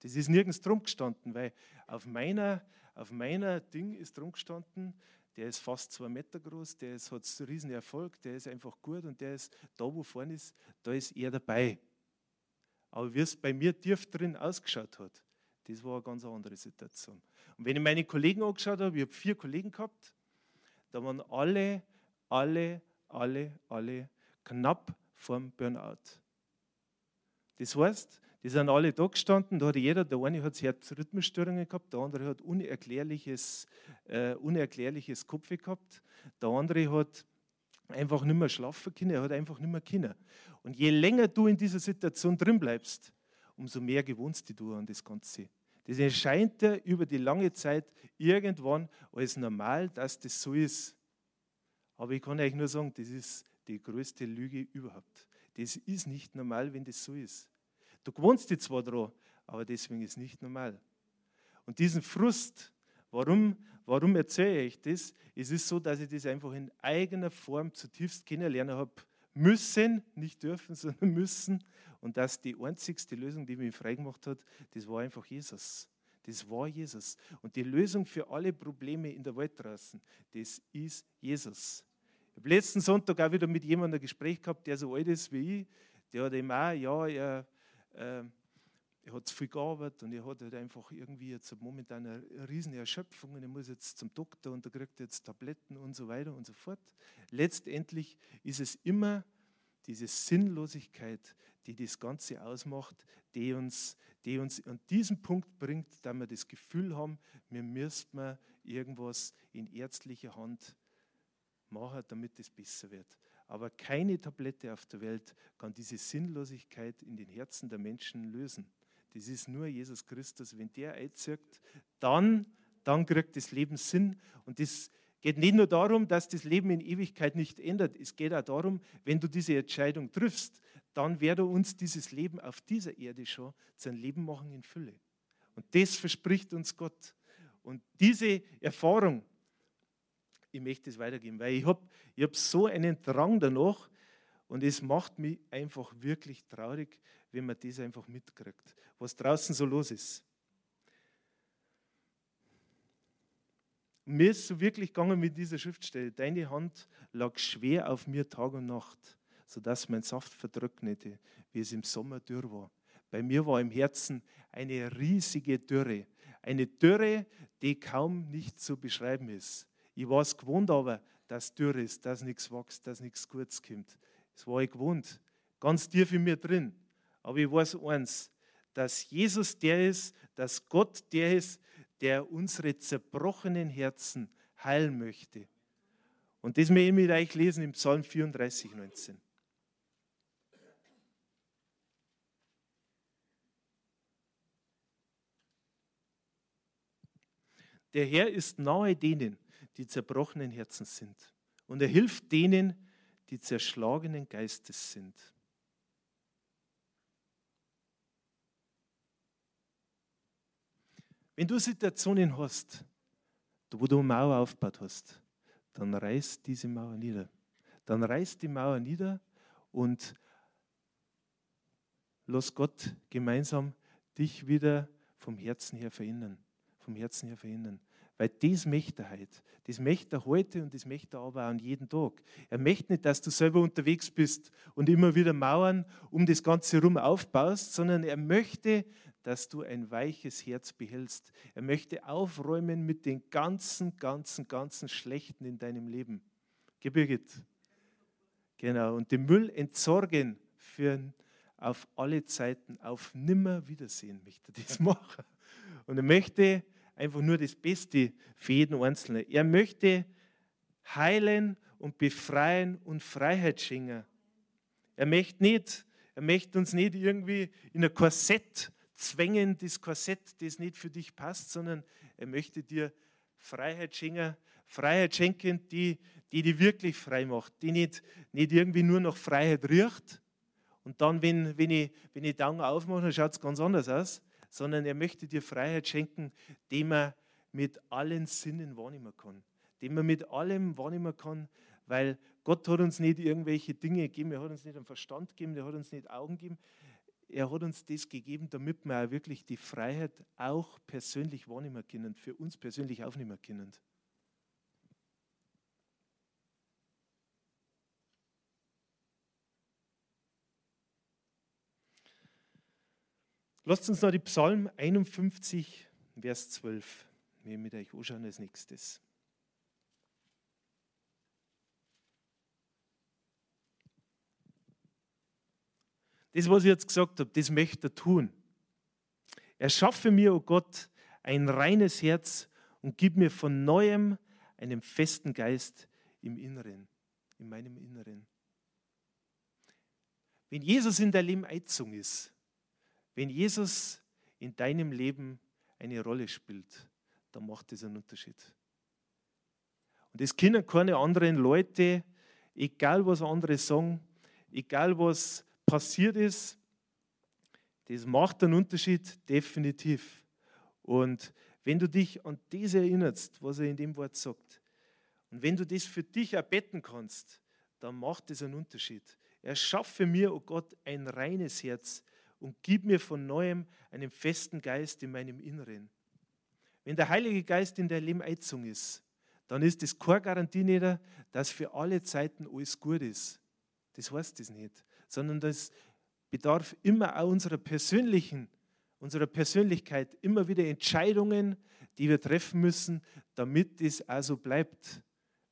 Das ist nirgends drum gestanden, weil auf meiner, auf meiner Ding ist drum gestanden, der ist fast zwei Meter groß, der ist, hat einen riesen Erfolg, der ist einfach gut und der ist da, wo vorne ist, da ist er dabei. Aber wie es bei mir tief drin ausgeschaut hat, das war eine ganz andere Situation. Und wenn ich meine Kollegen angeschaut habe, ich habe vier Kollegen gehabt, da waren alle, alle, alle, alle knapp vorm Burnout. Das heißt, die sind alle da gestanden, da hat jeder, der eine hat Herzrhythmusstörungen gehabt, der andere hat unerklärliches, äh, unerklärliches Kopf gehabt, der andere hat einfach nicht mehr schlafen können, er hat einfach nicht mehr können. Und je länger du in dieser Situation drin bleibst, umso mehr gewohnst du an das Ganze. Das erscheint dir über die lange Zeit irgendwann als normal, dass das so ist. Aber ich kann euch nur sagen, das ist die größte Lüge überhaupt. Das ist nicht normal, wenn das so ist. Du gewohnst dich zwar dran, aber deswegen ist es nicht normal. Und diesen Frust, warum, warum erzähle ich das? Es ist so, dass ich das einfach in eigener Form zutiefst kennenlernen habe müssen, nicht dürfen, sondern müssen. Und dass die einzigste Lösung, die mich freigemacht hat, das war einfach Jesus. Das war Jesus. Und die Lösung für alle Probleme in der Welt draußen, das ist Jesus. Ich habe letzten Sonntag auch wieder mit jemandem ein Gespräch gehabt, der so alt ist wie ich. Der hat eben auch, ja, er äh, er hat zu viel gearbeitet und er hat halt einfach irgendwie jetzt momentan eine, eine riesen Erschöpfung und er muss jetzt zum Doktor und er kriegt jetzt Tabletten und so weiter und so fort. Letztendlich ist es immer diese Sinnlosigkeit, die das Ganze ausmacht, die uns, die uns an diesen Punkt bringt, dass wir das Gefühl haben, wir müssten irgendwas in ärztlicher Hand machen, damit es besser wird. Aber keine Tablette auf der Welt kann diese Sinnlosigkeit in den Herzen der Menschen lösen. Das ist nur Jesus Christus. Wenn der einzirkt, dann, dann kriegt das Leben Sinn. Und das geht nicht nur darum, dass das Leben in Ewigkeit nicht ändert. Es geht auch darum, wenn du diese Entscheidung triffst, dann werde uns dieses Leben auf dieser Erde schon zu einem Leben machen in Fülle. Und das verspricht uns Gott. Und diese Erfahrung, ich möchte es weitergeben, weil ich habe ich hab so einen Drang danach und es macht mich einfach wirklich traurig, wenn man das einfach mitkriegt, was draußen so los ist. mir ist so wirklich gegangen mit dieser Schriftstelle. Deine Hand lag schwer auf mir Tag und Nacht, sodass mein Saft vertrocknete, wie es im Sommer dürr war. Bei mir war im Herzen eine riesige Dürre. Eine Dürre, die kaum nicht zu beschreiben ist. Ich war es gewohnt aber, dass dürr ist, dass nichts wächst, dass nichts Gutes kommt. Das war ich gewohnt, ganz tief in mir drin. Aber ich weiß eins, dass Jesus der ist, dass Gott der ist, der unsere zerbrochenen Herzen heilen möchte. Und das möchte ich mit euch lesen im Psalm 34, 19. Der Herr ist nahe denen, die zerbrochenen Herzen sind. Und er hilft denen, die zerschlagenen Geistes sind. Wenn du Situationen hast, wo du eine Mauer aufgebaut hast, dann reiß diese Mauer nieder. Dann reiß die Mauer nieder und lass Gott gemeinsam dich wieder vom Herzen her verändern. Vom Herzen her verändern. Weil das möchte er heute. Das möchte er heute und das möchte er aber an jeden Tag. Er möchte nicht, dass du selber unterwegs bist und immer wieder Mauern um das Ganze herum aufbaust, sondern er möchte, dass du ein weiches Herz behältst. Er möchte aufräumen mit den ganzen, ganzen, ganzen Schlechten in deinem Leben. Gebirgit. Genau. Und den Müll entsorgen für auf alle Zeiten, auf nimmer Wiedersehen möchte er das machen. Und er möchte einfach nur das Beste für jeden Einzelnen. Er möchte heilen und befreien und Freiheit schenken. Er möchte nicht, er möchte uns nicht irgendwie in ein Korsett zwängen, das Korsett, das nicht für dich passt, sondern er möchte dir Freiheit schenken, Freiheit schenken, die die, die wirklich frei macht, die nicht, nicht irgendwie nur nach Freiheit riecht. Und dann, wenn, wenn, ich, wenn ich die Augen aufmache, dann schaut es ganz anders aus, sondern er möchte dir Freiheit schenken, die man mit allen Sinnen wahrnehmen kann. Die man mit allem wahrnehmen kann, weil Gott hat uns nicht irgendwelche Dinge gegeben, er hat uns nicht einen Verstand gegeben, er hat uns nicht Augen gegeben. Er hat uns das gegeben, damit wir auch wirklich die Freiheit auch persönlich wahrnehmen können, für uns persönlich aufnehmen können. Lasst uns noch die Psalm 51, Vers 12 mir mit euch anschauen als nächstes. Das, was ich jetzt gesagt habe, das möchte er tun. Erschaffe mir, o oh Gott, ein reines Herz und gib mir von neuem einen festen Geist im Inneren, in meinem Inneren. Wenn Jesus in dein Leben eingezogen ist, wenn Jesus in deinem Leben eine Rolle spielt, dann macht das einen Unterschied. Und es können keine anderen Leute, egal was andere sagen, egal was passiert ist, das macht einen Unterschied, definitiv. Und wenn du dich an das erinnerst, was er in dem Wort sagt, und wenn du das für dich erbetten kannst, dann macht das einen Unterschied. Er schaffe mir, oh Gott, ein reines Herz und gib mir von neuem einen festen Geist in meinem Inneren. Wenn der Heilige Geist in Leben eingezogen ist, dann ist das keine Garantie nicht, dass für alle Zeiten alles gut ist. Das heißt das nicht sondern das bedarf immer auch unserer persönlichen, unserer Persönlichkeit, immer wieder Entscheidungen, die wir treffen müssen, damit es also bleibt.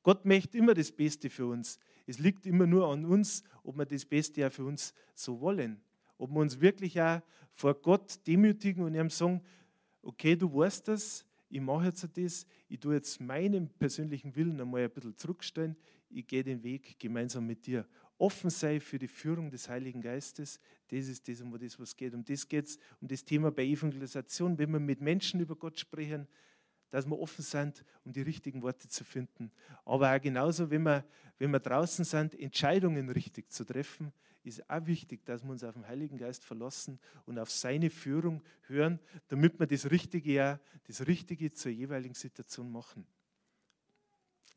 Gott möchte immer das Beste für uns. Es liegt immer nur an uns, ob wir das Beste ja für uns so wollen. Ob wir uns wirklich auch vor Gott demütigen und ihm sagen, okay, du weißt das, ich mache jetzt das, ich tue jetzt meinen persönlichen Willen einmal ein bisschen zurückstellen, ich gehe den Weg gemeinsam mit dir offen sei für die Führung des Heiligen Geistes. Das ist das, um das was geht. Um das geht es, um das Thema bei Evangelisation, wenn wir mit Menschen über Gott sprechen, dass wir offen sind, um die richtigen Worte zu finden. Aber auch genauso, wenn wir, wenn wir draußen sind, Entscheidungen richtig zu treffen, ist auch wichtig, dass wir uns auf den Heiligen Geist verlassen und auf seine Führung hören, damit wir das Richtige, ja, das Richtige zur jeweiligen Situation machen.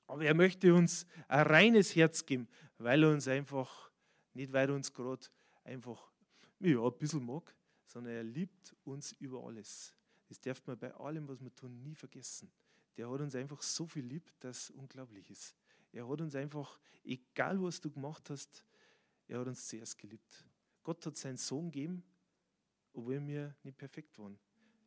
Aber er möchte uns ein reines Herz geben, weil er uns einfach, nicht weil er uns gerade einfach ja, ein bisschen mag, sondern er liebt uns über alles. Das darf man bei allem, was wir tun, nie vergessen. Der hat uns einfach so viel lieb, dass es unglaublich ist. Er hat uns einfach, egal was du gemacht hast, er hat uns zuerst geliebt. Gott hat seinen Sohn gegeben, obwohl wir nicht perfekt waren.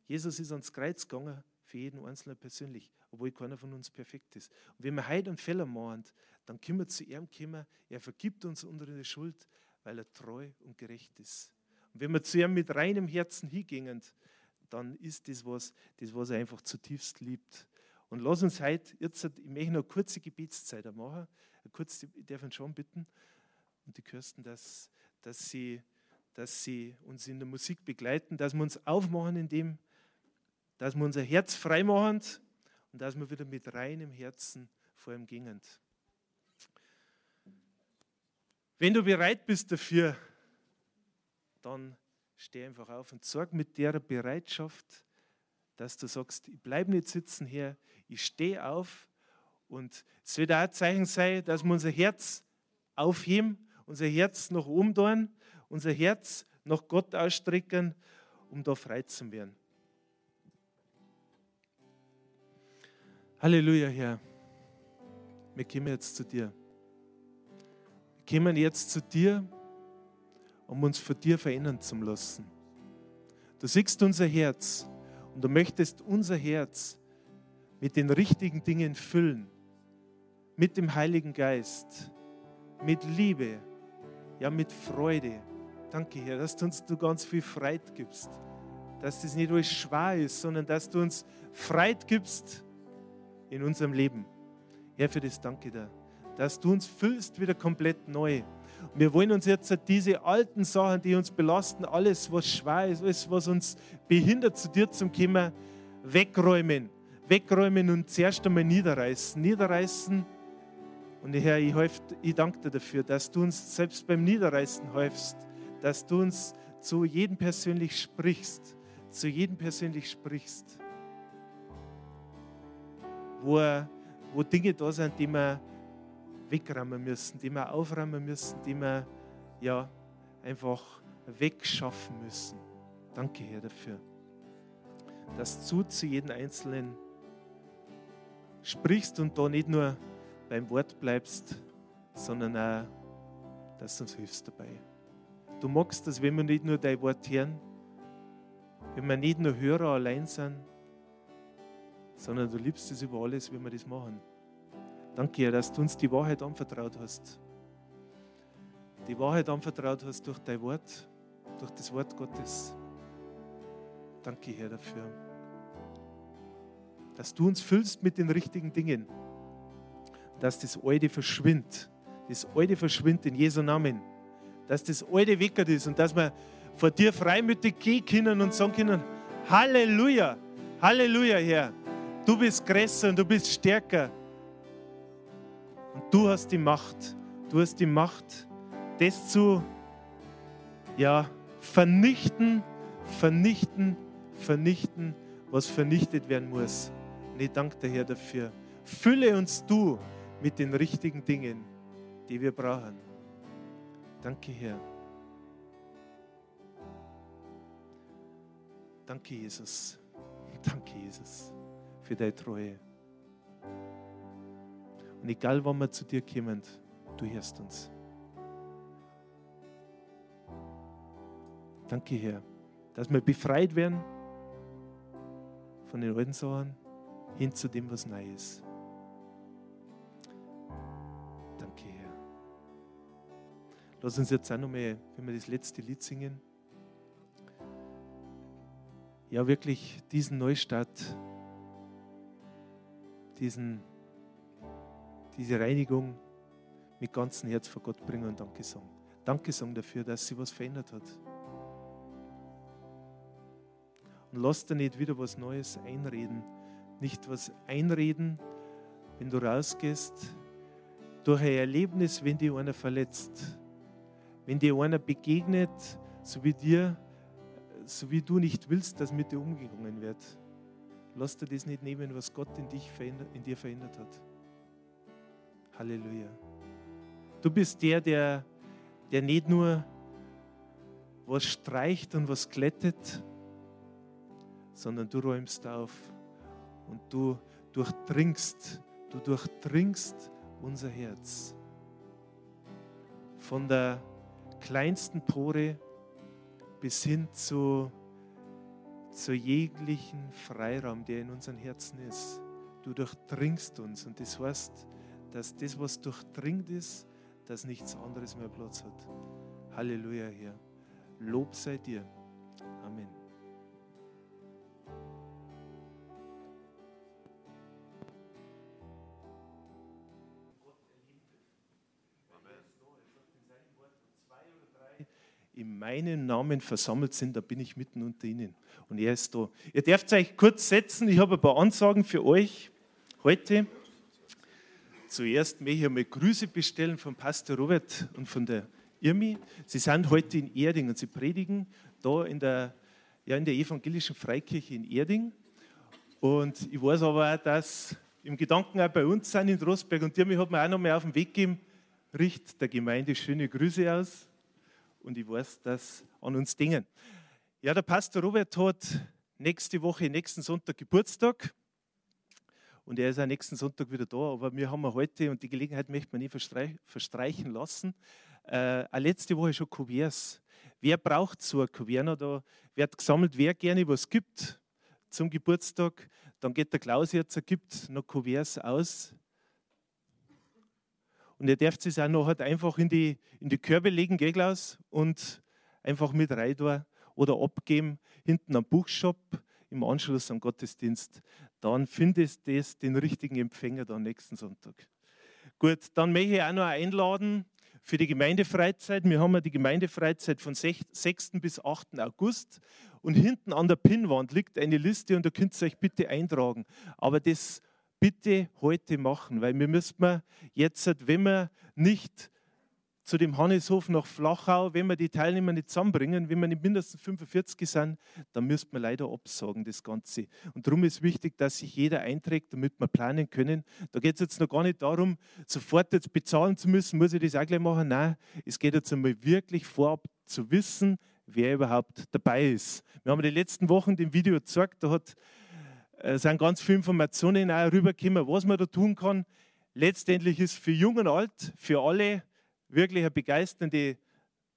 Jesus ist ans Kreuz gegangen für jeden Einzelnen persönlich, obwohl keiner von uns perfekt ist. Und wenn wir heute einen Fehler machen, dann können wir zu ihm kommen, er vergibt uns unsere Schuld, weil er treu und gerecht ist. Und wenn wir zu ihm mit reinem Herzen hingehen, dann ist das was, das, was er einfach zutiefst liebt. Und lass uns heute, jetzt, ich möchte noch eine kurze Gebetszeit machen, kurz, ich darf ihn schon bitten, und die Kirsten, dass, dass, sie, dass sie uns in der Musik begleiten, dass wir uns aufmachen in dem, dass wir unser Herz frei machen und dass wir wieder mit reinem Herzen vor ihm gingen. Wenn du bereit bist dafür, dann steh einfach auf und sorg mit der Bereitschaft, dass du sagst, ich bleibe nicht sitzen hier, ich stehe auf und es wird auch ein Zeichen sein, dass wir unser Herz aufheben, unser Herz oben tun, unser Herz nach Gott ausstrecken, um da frei zu werden. Halleluja, Herr. Wir kommen jetzt zu dir. Wir kommen jetzt zu dir, um uns von dir verändern zu lassen. Du siehst unser Herz und du möchtest unser Herz mit den richtigen Dingen füllen, mit dem Heiligen Geist, mit Liebe, ja mit Freude. Danke, Herr, dass du uns du ganz viel Freude gibst, dass das nicht alles schwer ist, sondern dass du uns Freude gibst in unserem Leben. Herr, für das danke dir, dass du uns füllst wieder komplett neu. Wir wollen uns jetzt diese alten Sachen, die uns belasten, alles, was schwer ist, alles, was uns behindert, zu dir zum kommen, wegräumen. wegräumen und zuerst einmal niederreißen. Niederreißen. Und Herr, ich, helf, ich danke dir dafür, dass du uns selbst beim Niederreißen hilfst, dass du uns zu jedem persönlich sprichst, zu jedem persönlich sprichst, wo, wo Dinge da sind, die wir wegräumen müssen, die wir aufräumen müssen, die wir ja, einfach wegschaffen müssen. Danke, Herr, dafür. Dass du zu jedem Einzelnen sprichst und da nicht nur beim Wort bleibst, sondern auch, dass du uns hilfst dabei. Du magst das, wenn wir nicht nur dein Wort hören, wenn wir nicht nur Hörer allein sind, sondern du liebst es über alles, wenn wir das machen. Danke, Herr, dass du uns die Wahrheit anvertraut hast. Die Wahrheit anvertraut hast durch dein Wort, durch das Wort Gottes. Danke, Herr, dafür. Dass du uns füllst mit den richtigen Dingen. Dass das Alte verschwindet. Das Alte verschwindet in Jesu Namen. Dass das Alte weckert ist und dass wir vor dir freimütig gehen können und sagen können, Halleluja, Halleluja, Herr. Du bist größer und du bist stärker. Und du hast die Macht. Du hast die Macht, das zu ja, vernichten, vernichten, vernichten, was vernichtet werden muss. Und ich danke dir, Herr, dafür. Fülle uns du mit den richtigen Dingen, die wir brauchen. Danke, Herr. Danke, Jesus. Danke, Jesus, für deine Treue. Und egal, wann wir zu dir kommen, du hörst uns. Danke, Herr, dass wir befreit werden von den alten Sachen hin zu dem, was neu ist. Danke, Herr. Lass uns jetzt auch nochmal, wenn wir das letzte Lied singen, ja wirklich diesen Neustart, diesen, diese Reinigung mit ganzem Herz vor Gott bringen und Danke sagen. Danke sagen dafür, dass sie was verändert hat. Und lass dir nicht wieder was Neues einreden. Nicht was einreden, wenn du rausgehst, durch ein Erlebnis, wenn dir einer verletzt, wenn dir einer begegnet, so wie dir, so wie du nicht willst, dass mit dir umgegangen wird. Lass dir das nicht nehmen, was Gott in, dich in dir verändert hat. Halleluja. Du bist der, der, der nicht nur was streicht und was glättet, sondern du räumst auf und du durchdringst, du durchdringst unser Herz. Von der kleinsten Pore bis hin zu, zu jeglichen Freiraum, der in unseren Herzen ist. Du durchdringst uns und das heißt, dass das, was durchdringt ist, dass nichts anderes mehr Platz hat. Halleluja, Herr. Lob sei dir. Amen. in meinem Namen versammelt sind, da bin ich mitten unter ihnen. Und er ist da. Ihr dürft euch kurz setzen. Ich habe ein paar Ansagen für euch heute. Zuerst möchte ich einmal Grüße bestellen von Pastor Robert und von der Irmi. Sie sind heute in Erding und sie predigen da in der, ja, in der evangelischen Freikirche in Erding. Und ich weiß aber auch, dass im Gedanken auch bei uns sind in Rosberg und Irmi hat mir auch noch mal auf den Weg gegeben, richt der Gemeinde schöne Grüße aus und ich weiß, dass an uns dingen. Ja, der Pastor Robert hat nächste Woche, nächsten Sonntag Geburtstag. Und er ist auch nächsten Sonntag wieder da. Aber wir haben heute, und die Gelegenheit möchte man nie verstreichen lassen, äh, letzte Woche schon Kuverts. Wer braucht so ein Kuvert? Da wird gesammelt, wer gerne was gibt zum Geburtstag. Dann geht der Klaus jetzt, gibt noch Kuverts aus. Und ihr dürft es auch noch halt einfach in die, in die Körbe legen, gell, Klaus? Und einfach mit rein da oder abgeben, hinten am Buchshop im Anschluss am Gottesdienst. Dann findest du den richtigen Empfänger dann nächsten Sonntag. Gut, dann möchte ich auch noch einladen für die Gemeindefreizeit. Wir haben ja die Gemeindefreizeit von 6. bis 8. August und hinten an der Pinnwand liegt eine Liste und da könnt ihr euch bitte eintragen. Aber das bitte heute machen, weil wir müssen jetzt, wenn wir nicht zu dem Hanneshof nach Flachau, wenn wir die Teilnehmer nicht zusammenbringen, wenn wir nicht mindestens 45 sind, dann müsste man leider absagen, das Ganze. Und darum ist wichtig, dass sich jeder einträgt, damit wir planen können. Da geht es jetzt noch gar nicht darum, sofort jetzt bezahlen zu müssen, muss ich das auch gleich machen. Nein, es geht jetzt einmal wirklich vorab zu wissen, wer überhaupt dabei ist. Wir haben die letzten Wochen dem Video gezeigt, da hat, äh, sind ganz viele Informationen auch rübergekommen, was man da tun kann. Letztendlich ist für Jung und Alt, für alle, wirklich eine begeisternde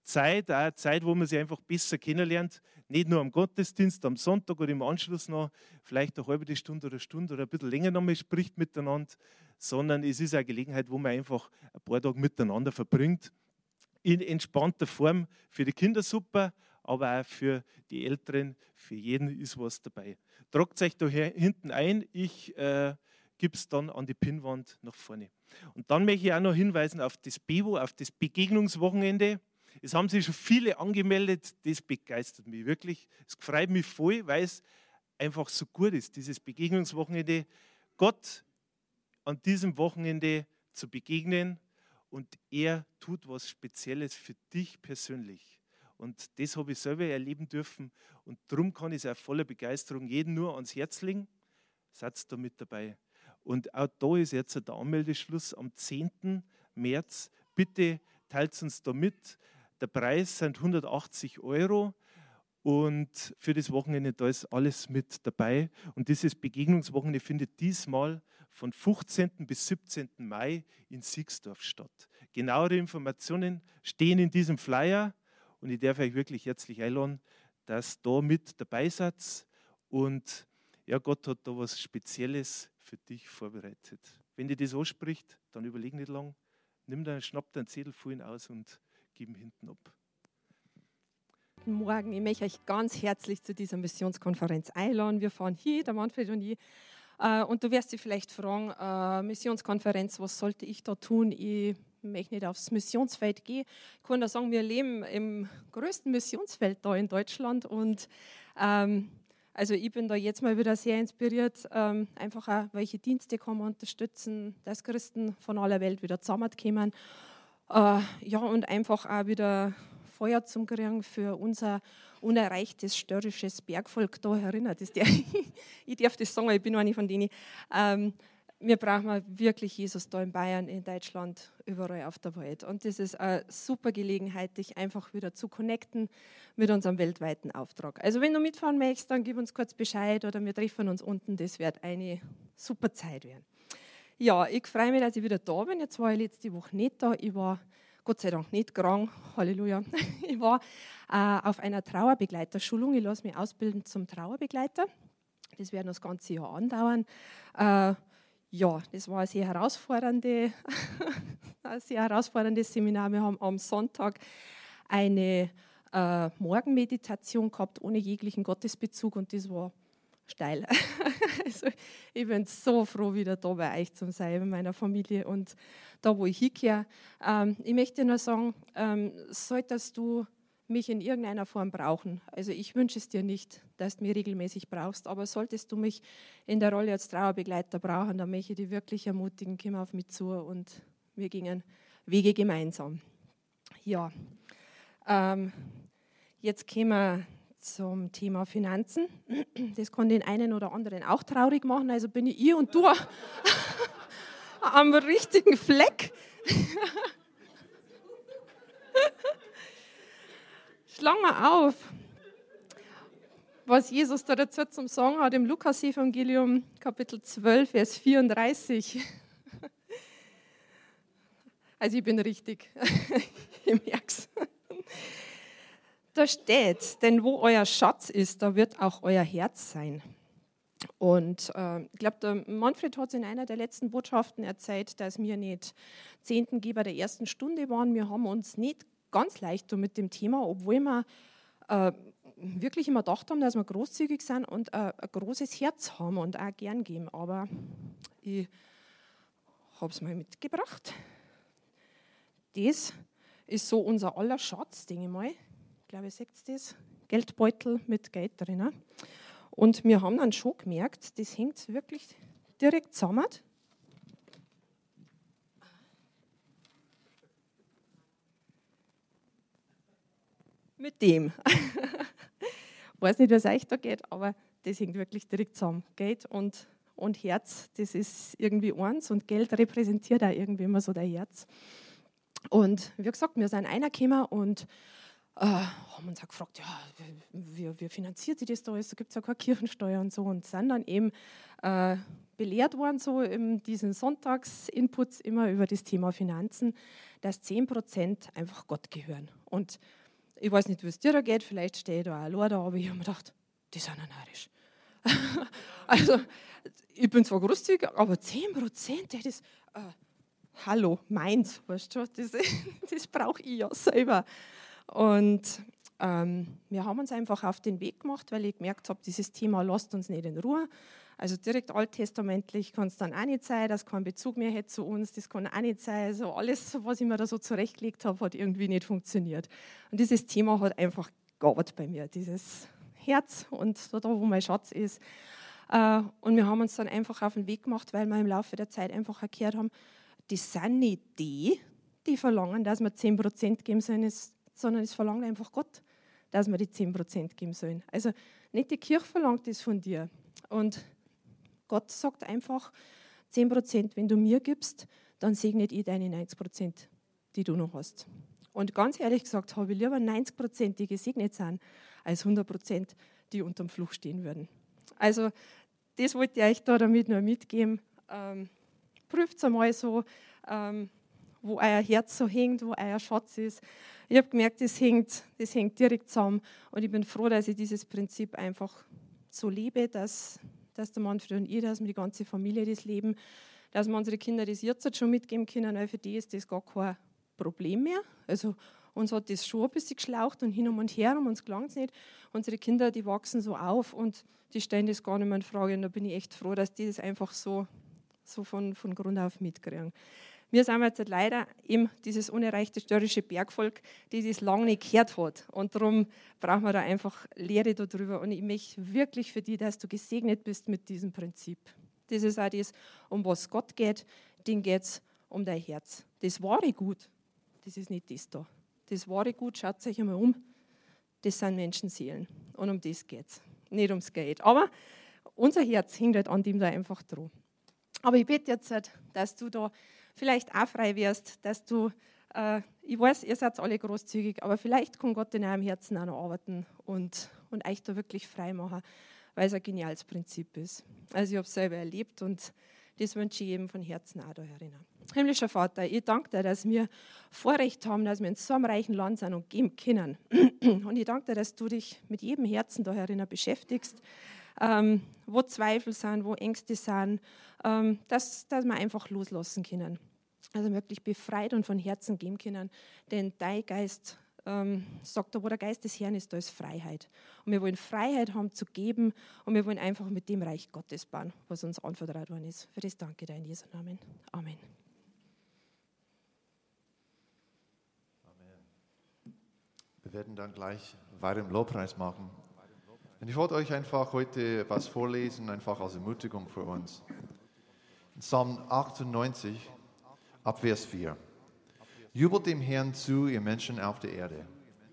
Zeit, auch eine Zeit, wo man sich einfach besser kennenlernt. Nicht nur am Gottesdienst, am Sonntag oder im Anschluss noch, vielleicht eine halbe Stunde oder Stunde oder ein bisschen länger noch mal spricht miteinander, sondern es ist eine Gelegenheit, wo man einfach ein paar Tage miteinander verbringt. In entspannter Form für die Kinder super, aber auch für die Älteren, für jeden ist was dabei. Tragt euch da hinten ein, ich äh, gebe es dann an die Pinnwand nach vorne. Und dann möchte ich auch noch hinweisen auf das BEWO, auf das Begegnungswochenende. Es haben sich schon viele angemeldet, das begeistert mich wirklich. Es freut mich voll, weil es einfach so gut ist, dieses Begegnungswochenende, Gott an diesem Wochenende zu begegnen und er tut was Spezielles für dich persönlich. Und das habe ich selber erleben dürfen und darum kann ich es auch voller Begeisterung jeden nur ans Herz legen. Seid da mit dabei. Und auch da ist jetzt der Anmeldeschluss am 10. März. Bitte teilt uns da mit. Der Preis sind 180 Euro. Und für das Wochenende, da ist alles mit dabei. Und dieses Begegnungswochenende findet diesmal von 15. bis 17. Mai in Siegsdorf statt. Genauere Informationen stehen in diesem Flyer und ich darf euch wirklich herzlich einladen, dass da mit dabei seid. Und ja, Gott hat da was Spezielles für dich vorbereitet. Wenn dir das anspricht, dann überleg nicht lang, nimm deinen, schnapp deinen Zettel vorhin aus und gib ihn hinten ab. Guten Morgen, ich möchte euch ganz herzlich zu dieser Missionskonferenz einladen. Wir fahren hier, der Manfred und ich. Äh, und du wirst dich vielleicht fragen, äh, Missionskonferenz, was sollte ich da tun? Ich möchte nicht aufs Missionsfeld gehen. Ich kann da sagen, wir leben im größten Missionsfeld da in Deutschland und ähm, also ich bin da jetzt mal wieder sehr inspiriert, ähm, einfach auch, welche Dienste kann man unterstützen, dass Christen von aller Welt wieder zusammenkommen. Äh, ja, und einfach auch wieder Feuer zum Kriegen für unser unerreichtes störrisches Bergvolk da erinnert. Ich darf das sagen, ich bin eine von denen. Ähm, wir brauchen wirklich Jesus da in Bayern, in Deutschland, überall auf der Welt. Und das ist eine super Gelegenheit, dich einfach wieder zu connecten mit unserem weltweiten Auftrag. Also wenn du mitfahren möchtest, dann gib uns kurz Bescheid oder wir treffen uns unten. Das wird eine super Zeit werden. Ja, ich freue mich, dass ich wieder da bin. Jetzt war ich letzte Woche nicht da. Ich war Gott sei Dank nicht krank. Halleluja. Ich war äh, auf einer Trauerbegleiterschulung. Ich lasse mich ausbilden zum Trauerbegleiter. Das wird das ganze Jahr andauern. Äh, ja, das war ein sehr, herausfordernde, ein sehr herausforderndes Seminar. Wir haben am Sonntag eine äh, Morgenmeditation gehabt, ohne jeglichen Gottesbezug und das war steil. also, ich bin so froh, wieder da bei euch zu sein, bei meiner Familie und da, wo ich hingehe. Ähm, ich möchte nur sagen, ähm, solltest du mich in irgendeiner Form brauchen. Also ich wünsche es dir nicht, dass du mich regelmäßig brauchst, aber solltest du mich in der Rolle als Trauerbegleiter brauchen, dann möchte ich dich wirklich ermutigen, komm auf mich zu und wir gingen Wege gemeinsam. Ja, ähm, jetzt kommen wir zum Thema Finanzen. Das kann den einen oder anderen auch traurig machen, also bin ich ihr und du am richtigen Fleck. Mal auf, was Jesus da dazu zum Sagen hat im Lukas-Evangelium, Kapitel 12, Vers 34. Also, ich bin richtig. ich merk's. Da steht, denn wo euer Schatz ist, da wird auch euer Herz sein. Und äh, ich glaube, der Manfred hat es in einer der letzten Botschaften erzählt, dass wir nicht Zehntengeber der ersten Stunde waren. Wir haben uns nicht ganz leicht mit dem Thema, obwohl wir äh, wirklich immer gedacht haben, dass wir großzügig sind und äh, ein großes Herz haben und auch gern geben. Aber ich habe es mal mitgebracht. Das ist so unser aller Schatz, denke ich mal. Ich glaube, ihr seht das. Geldbeutel mit Geld drin. Und wir haben dann schon gemerkt, das hängt wirklich direkt zusammen. Mit dem. Weiß nicht, was euch da geht, aber das hängt wirklich direkt zusammen. Geld und, und Herz, das ist irgendwie eins und Geld repräsentiert auch irgendwie immer so dein Herz. Und wie gesagt, wir sind einer gekommen und äh, haben uns auch gefragt, ja, wie, wie finanziert sich das da alles? Da gibt es ja keine Kirchensteuer und so. Und sind dann eben äh, belehrt worden, so in diesen Sonntagsinputs immer über das Thema Finanzen, dass 10% einfach Gott gehören. Und ich weiß nicht, wie es dir da geht, vielleicht stehe ich da auch da, aber ich habe mir gedacht, die sind ja narrisch. also, ich bin zwar großzügig, aber 10 Prozent, das, äh, hallo, meins, weißt du, das, das brauche ich ja selber. Und ähm, wir haben uns einfach auf den Weg gemacht, weil ich gemerkt habe, dieses Thema lasst uns nicht in Ruhe. Also direkt alttestamentlich kann es dann auch nicht sein, dass kein Bezug mehr hätte zu uns. Das kann auch nicht sein. Also alles, was ich mir da so zurechtgelegt habe, hat irgendwie nicht funktioniert. Und dieses Thema hat einfach Gott bei mir, dieses Herz und da, wo mein Schatz ist. Äh, und wir haben uns dann einfach auf den Weg gemacht, weil wir im Laufe der Zeit einfach erklärt haben, das sind nicht die, die verlangen, dass wir 10% geben sollen, sondern es verlangt einfach Gott, dass wir die 10% geben sollen. Also nicht die Kirche verlangt das von dir. Und Gott sagt einfach, 10%, wenn du mir gibst, dann segnet ich deine 90%, die du noch hast. Und ganz ehrlich gesagt habe ich lieber 90%, die gesegnet sind, als 100%, die unterm Fluch stehen würden. Also das wollte ich euch da damit nur mitgeben. Ähm, prüft es einmal so, ähm, wo euer Herz so hängt, wo euer Schatz ist. Ich habe gemerkt, das hängt, das hängt direkt zusammen. Und ich bin froh, dass ich dieses Prinzip einfach so lebe, dass, dass der Manfred und ich, dass wir die ganze Familie das leben, dass wir unsere Kinder das jetzt schon mitgeben können, weil für die ist das gar kein Problem mehr. Also uns hat das schon ein bisschen geschlaucht und hin und her und uns gelangt es nicht. Unsere Kinder, die wachsen so auf und die stellen das gar nicht mehr in Frage. Und da bin ich echt froh, dass die das einfach so, so von, von Grund auf mitkriegen. Wir sind jetzt leider eben dieses unerreichte störrische Bergvolk, die das lange nicht gehört hat. Und darum brauchen wir da einfach Lehre darüber. Und ich möchte wirklich für dich, dass du gesegnet bist mit diesem Prinzip. Das ist auch das, um was Gott geht, den geht es um dein Herz. Das wahre Gut, das ist nicht das da. Das wahre Gut, schaut euch einmal um, das sind Menschenseelen. Und um das geht es, nicht ums Geld. Aber unser Herz hängt halt an dem da einfach dran. Aber ich bete jetzt, halt, dass du da vielleicht auch frei wirst, dass du, äh, ich weiß, ihr seid alle großzügig, aber vielleicht kann Gott in eurem Herzen auch noch arbeiten und, und euch da wirklich frei machen, weil es ein geniales Prinzip ist. Also ich habe es selber erlebt und das wünsche ich jedem von Herzen auch da erinnern. Himmlischer Vater, ich danke dir, dass wir Vorrecht haben, dass wir in so einem reichen Land sind und geben können. Und ich danke dir, dass du dich mit jedem Herzen da herinnen beschäftigst, ähm, wo Zweifel sind, wo Ängste sind, ähm, dass, dass wir einfach loslassen können. Also wirklich befreit und von Herzen geben können. Denn dein Geist ähm, sagt, wo der Geist des Herrn ist, da ist Freiheit. Und wir wollen Freiheit haben zu geben und wir wollen einfach mit dem Reich Gottes bauen, was uns anvertraut worden ist. Für das danke dir in Jesu Namen. Amen. Wir werden dann gleich weiter im Lobpreis machen. Und ich wollte euch einfach heute was vorlesen, einfach als Ermutigung für uns. In Psalm 98, ab Vers 4. Jubelt dem Herrn zu, ihr Menschen auf der Erde.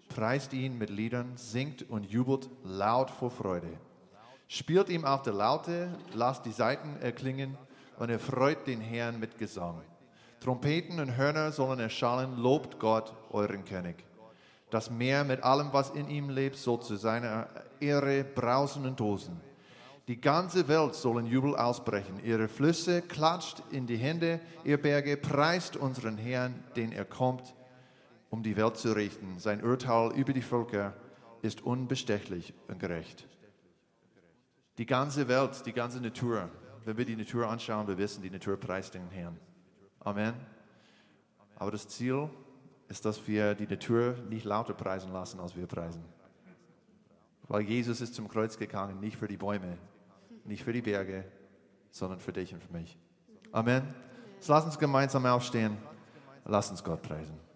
Preist ihn mit Liedern, singt und jubelt laut vor Freude. Spielt ihm auf der Laute, lasst die Saiten erklingen und erfreut den Herrn mit Gesang. Trompeten und Hörner sollen erschallen, lobt Gott, euren König. Das Meer mit allem, was in ihm lebt, soll zu seiner Ehre brausen und tosen. Die ganze Welt soll in Jubel ausbrechen. Ihre Flüsse klatscht in die Hände, ihr Berge preist unseren Herrn, den er kommt, um die Welt zu richten. Sein Urteil über die Völker ist unbestechlich und gerecht. Die ganze Welt, die ganze Natur, wenn wir die Natur anschauen, wir wissen, die Natur preist den Herrn. Amen. Aber das Ziel ist, dass wir die Natur nicht lauter preisen lassen, als wir preisen. Weil Jesus ist zum Kreuz gegangen, nicht für die Bäume, nicht für die Berge, sondern für dich und für mich. Amen. Lass uns gemeinsam aufstehen. Lass uns Gott preisen.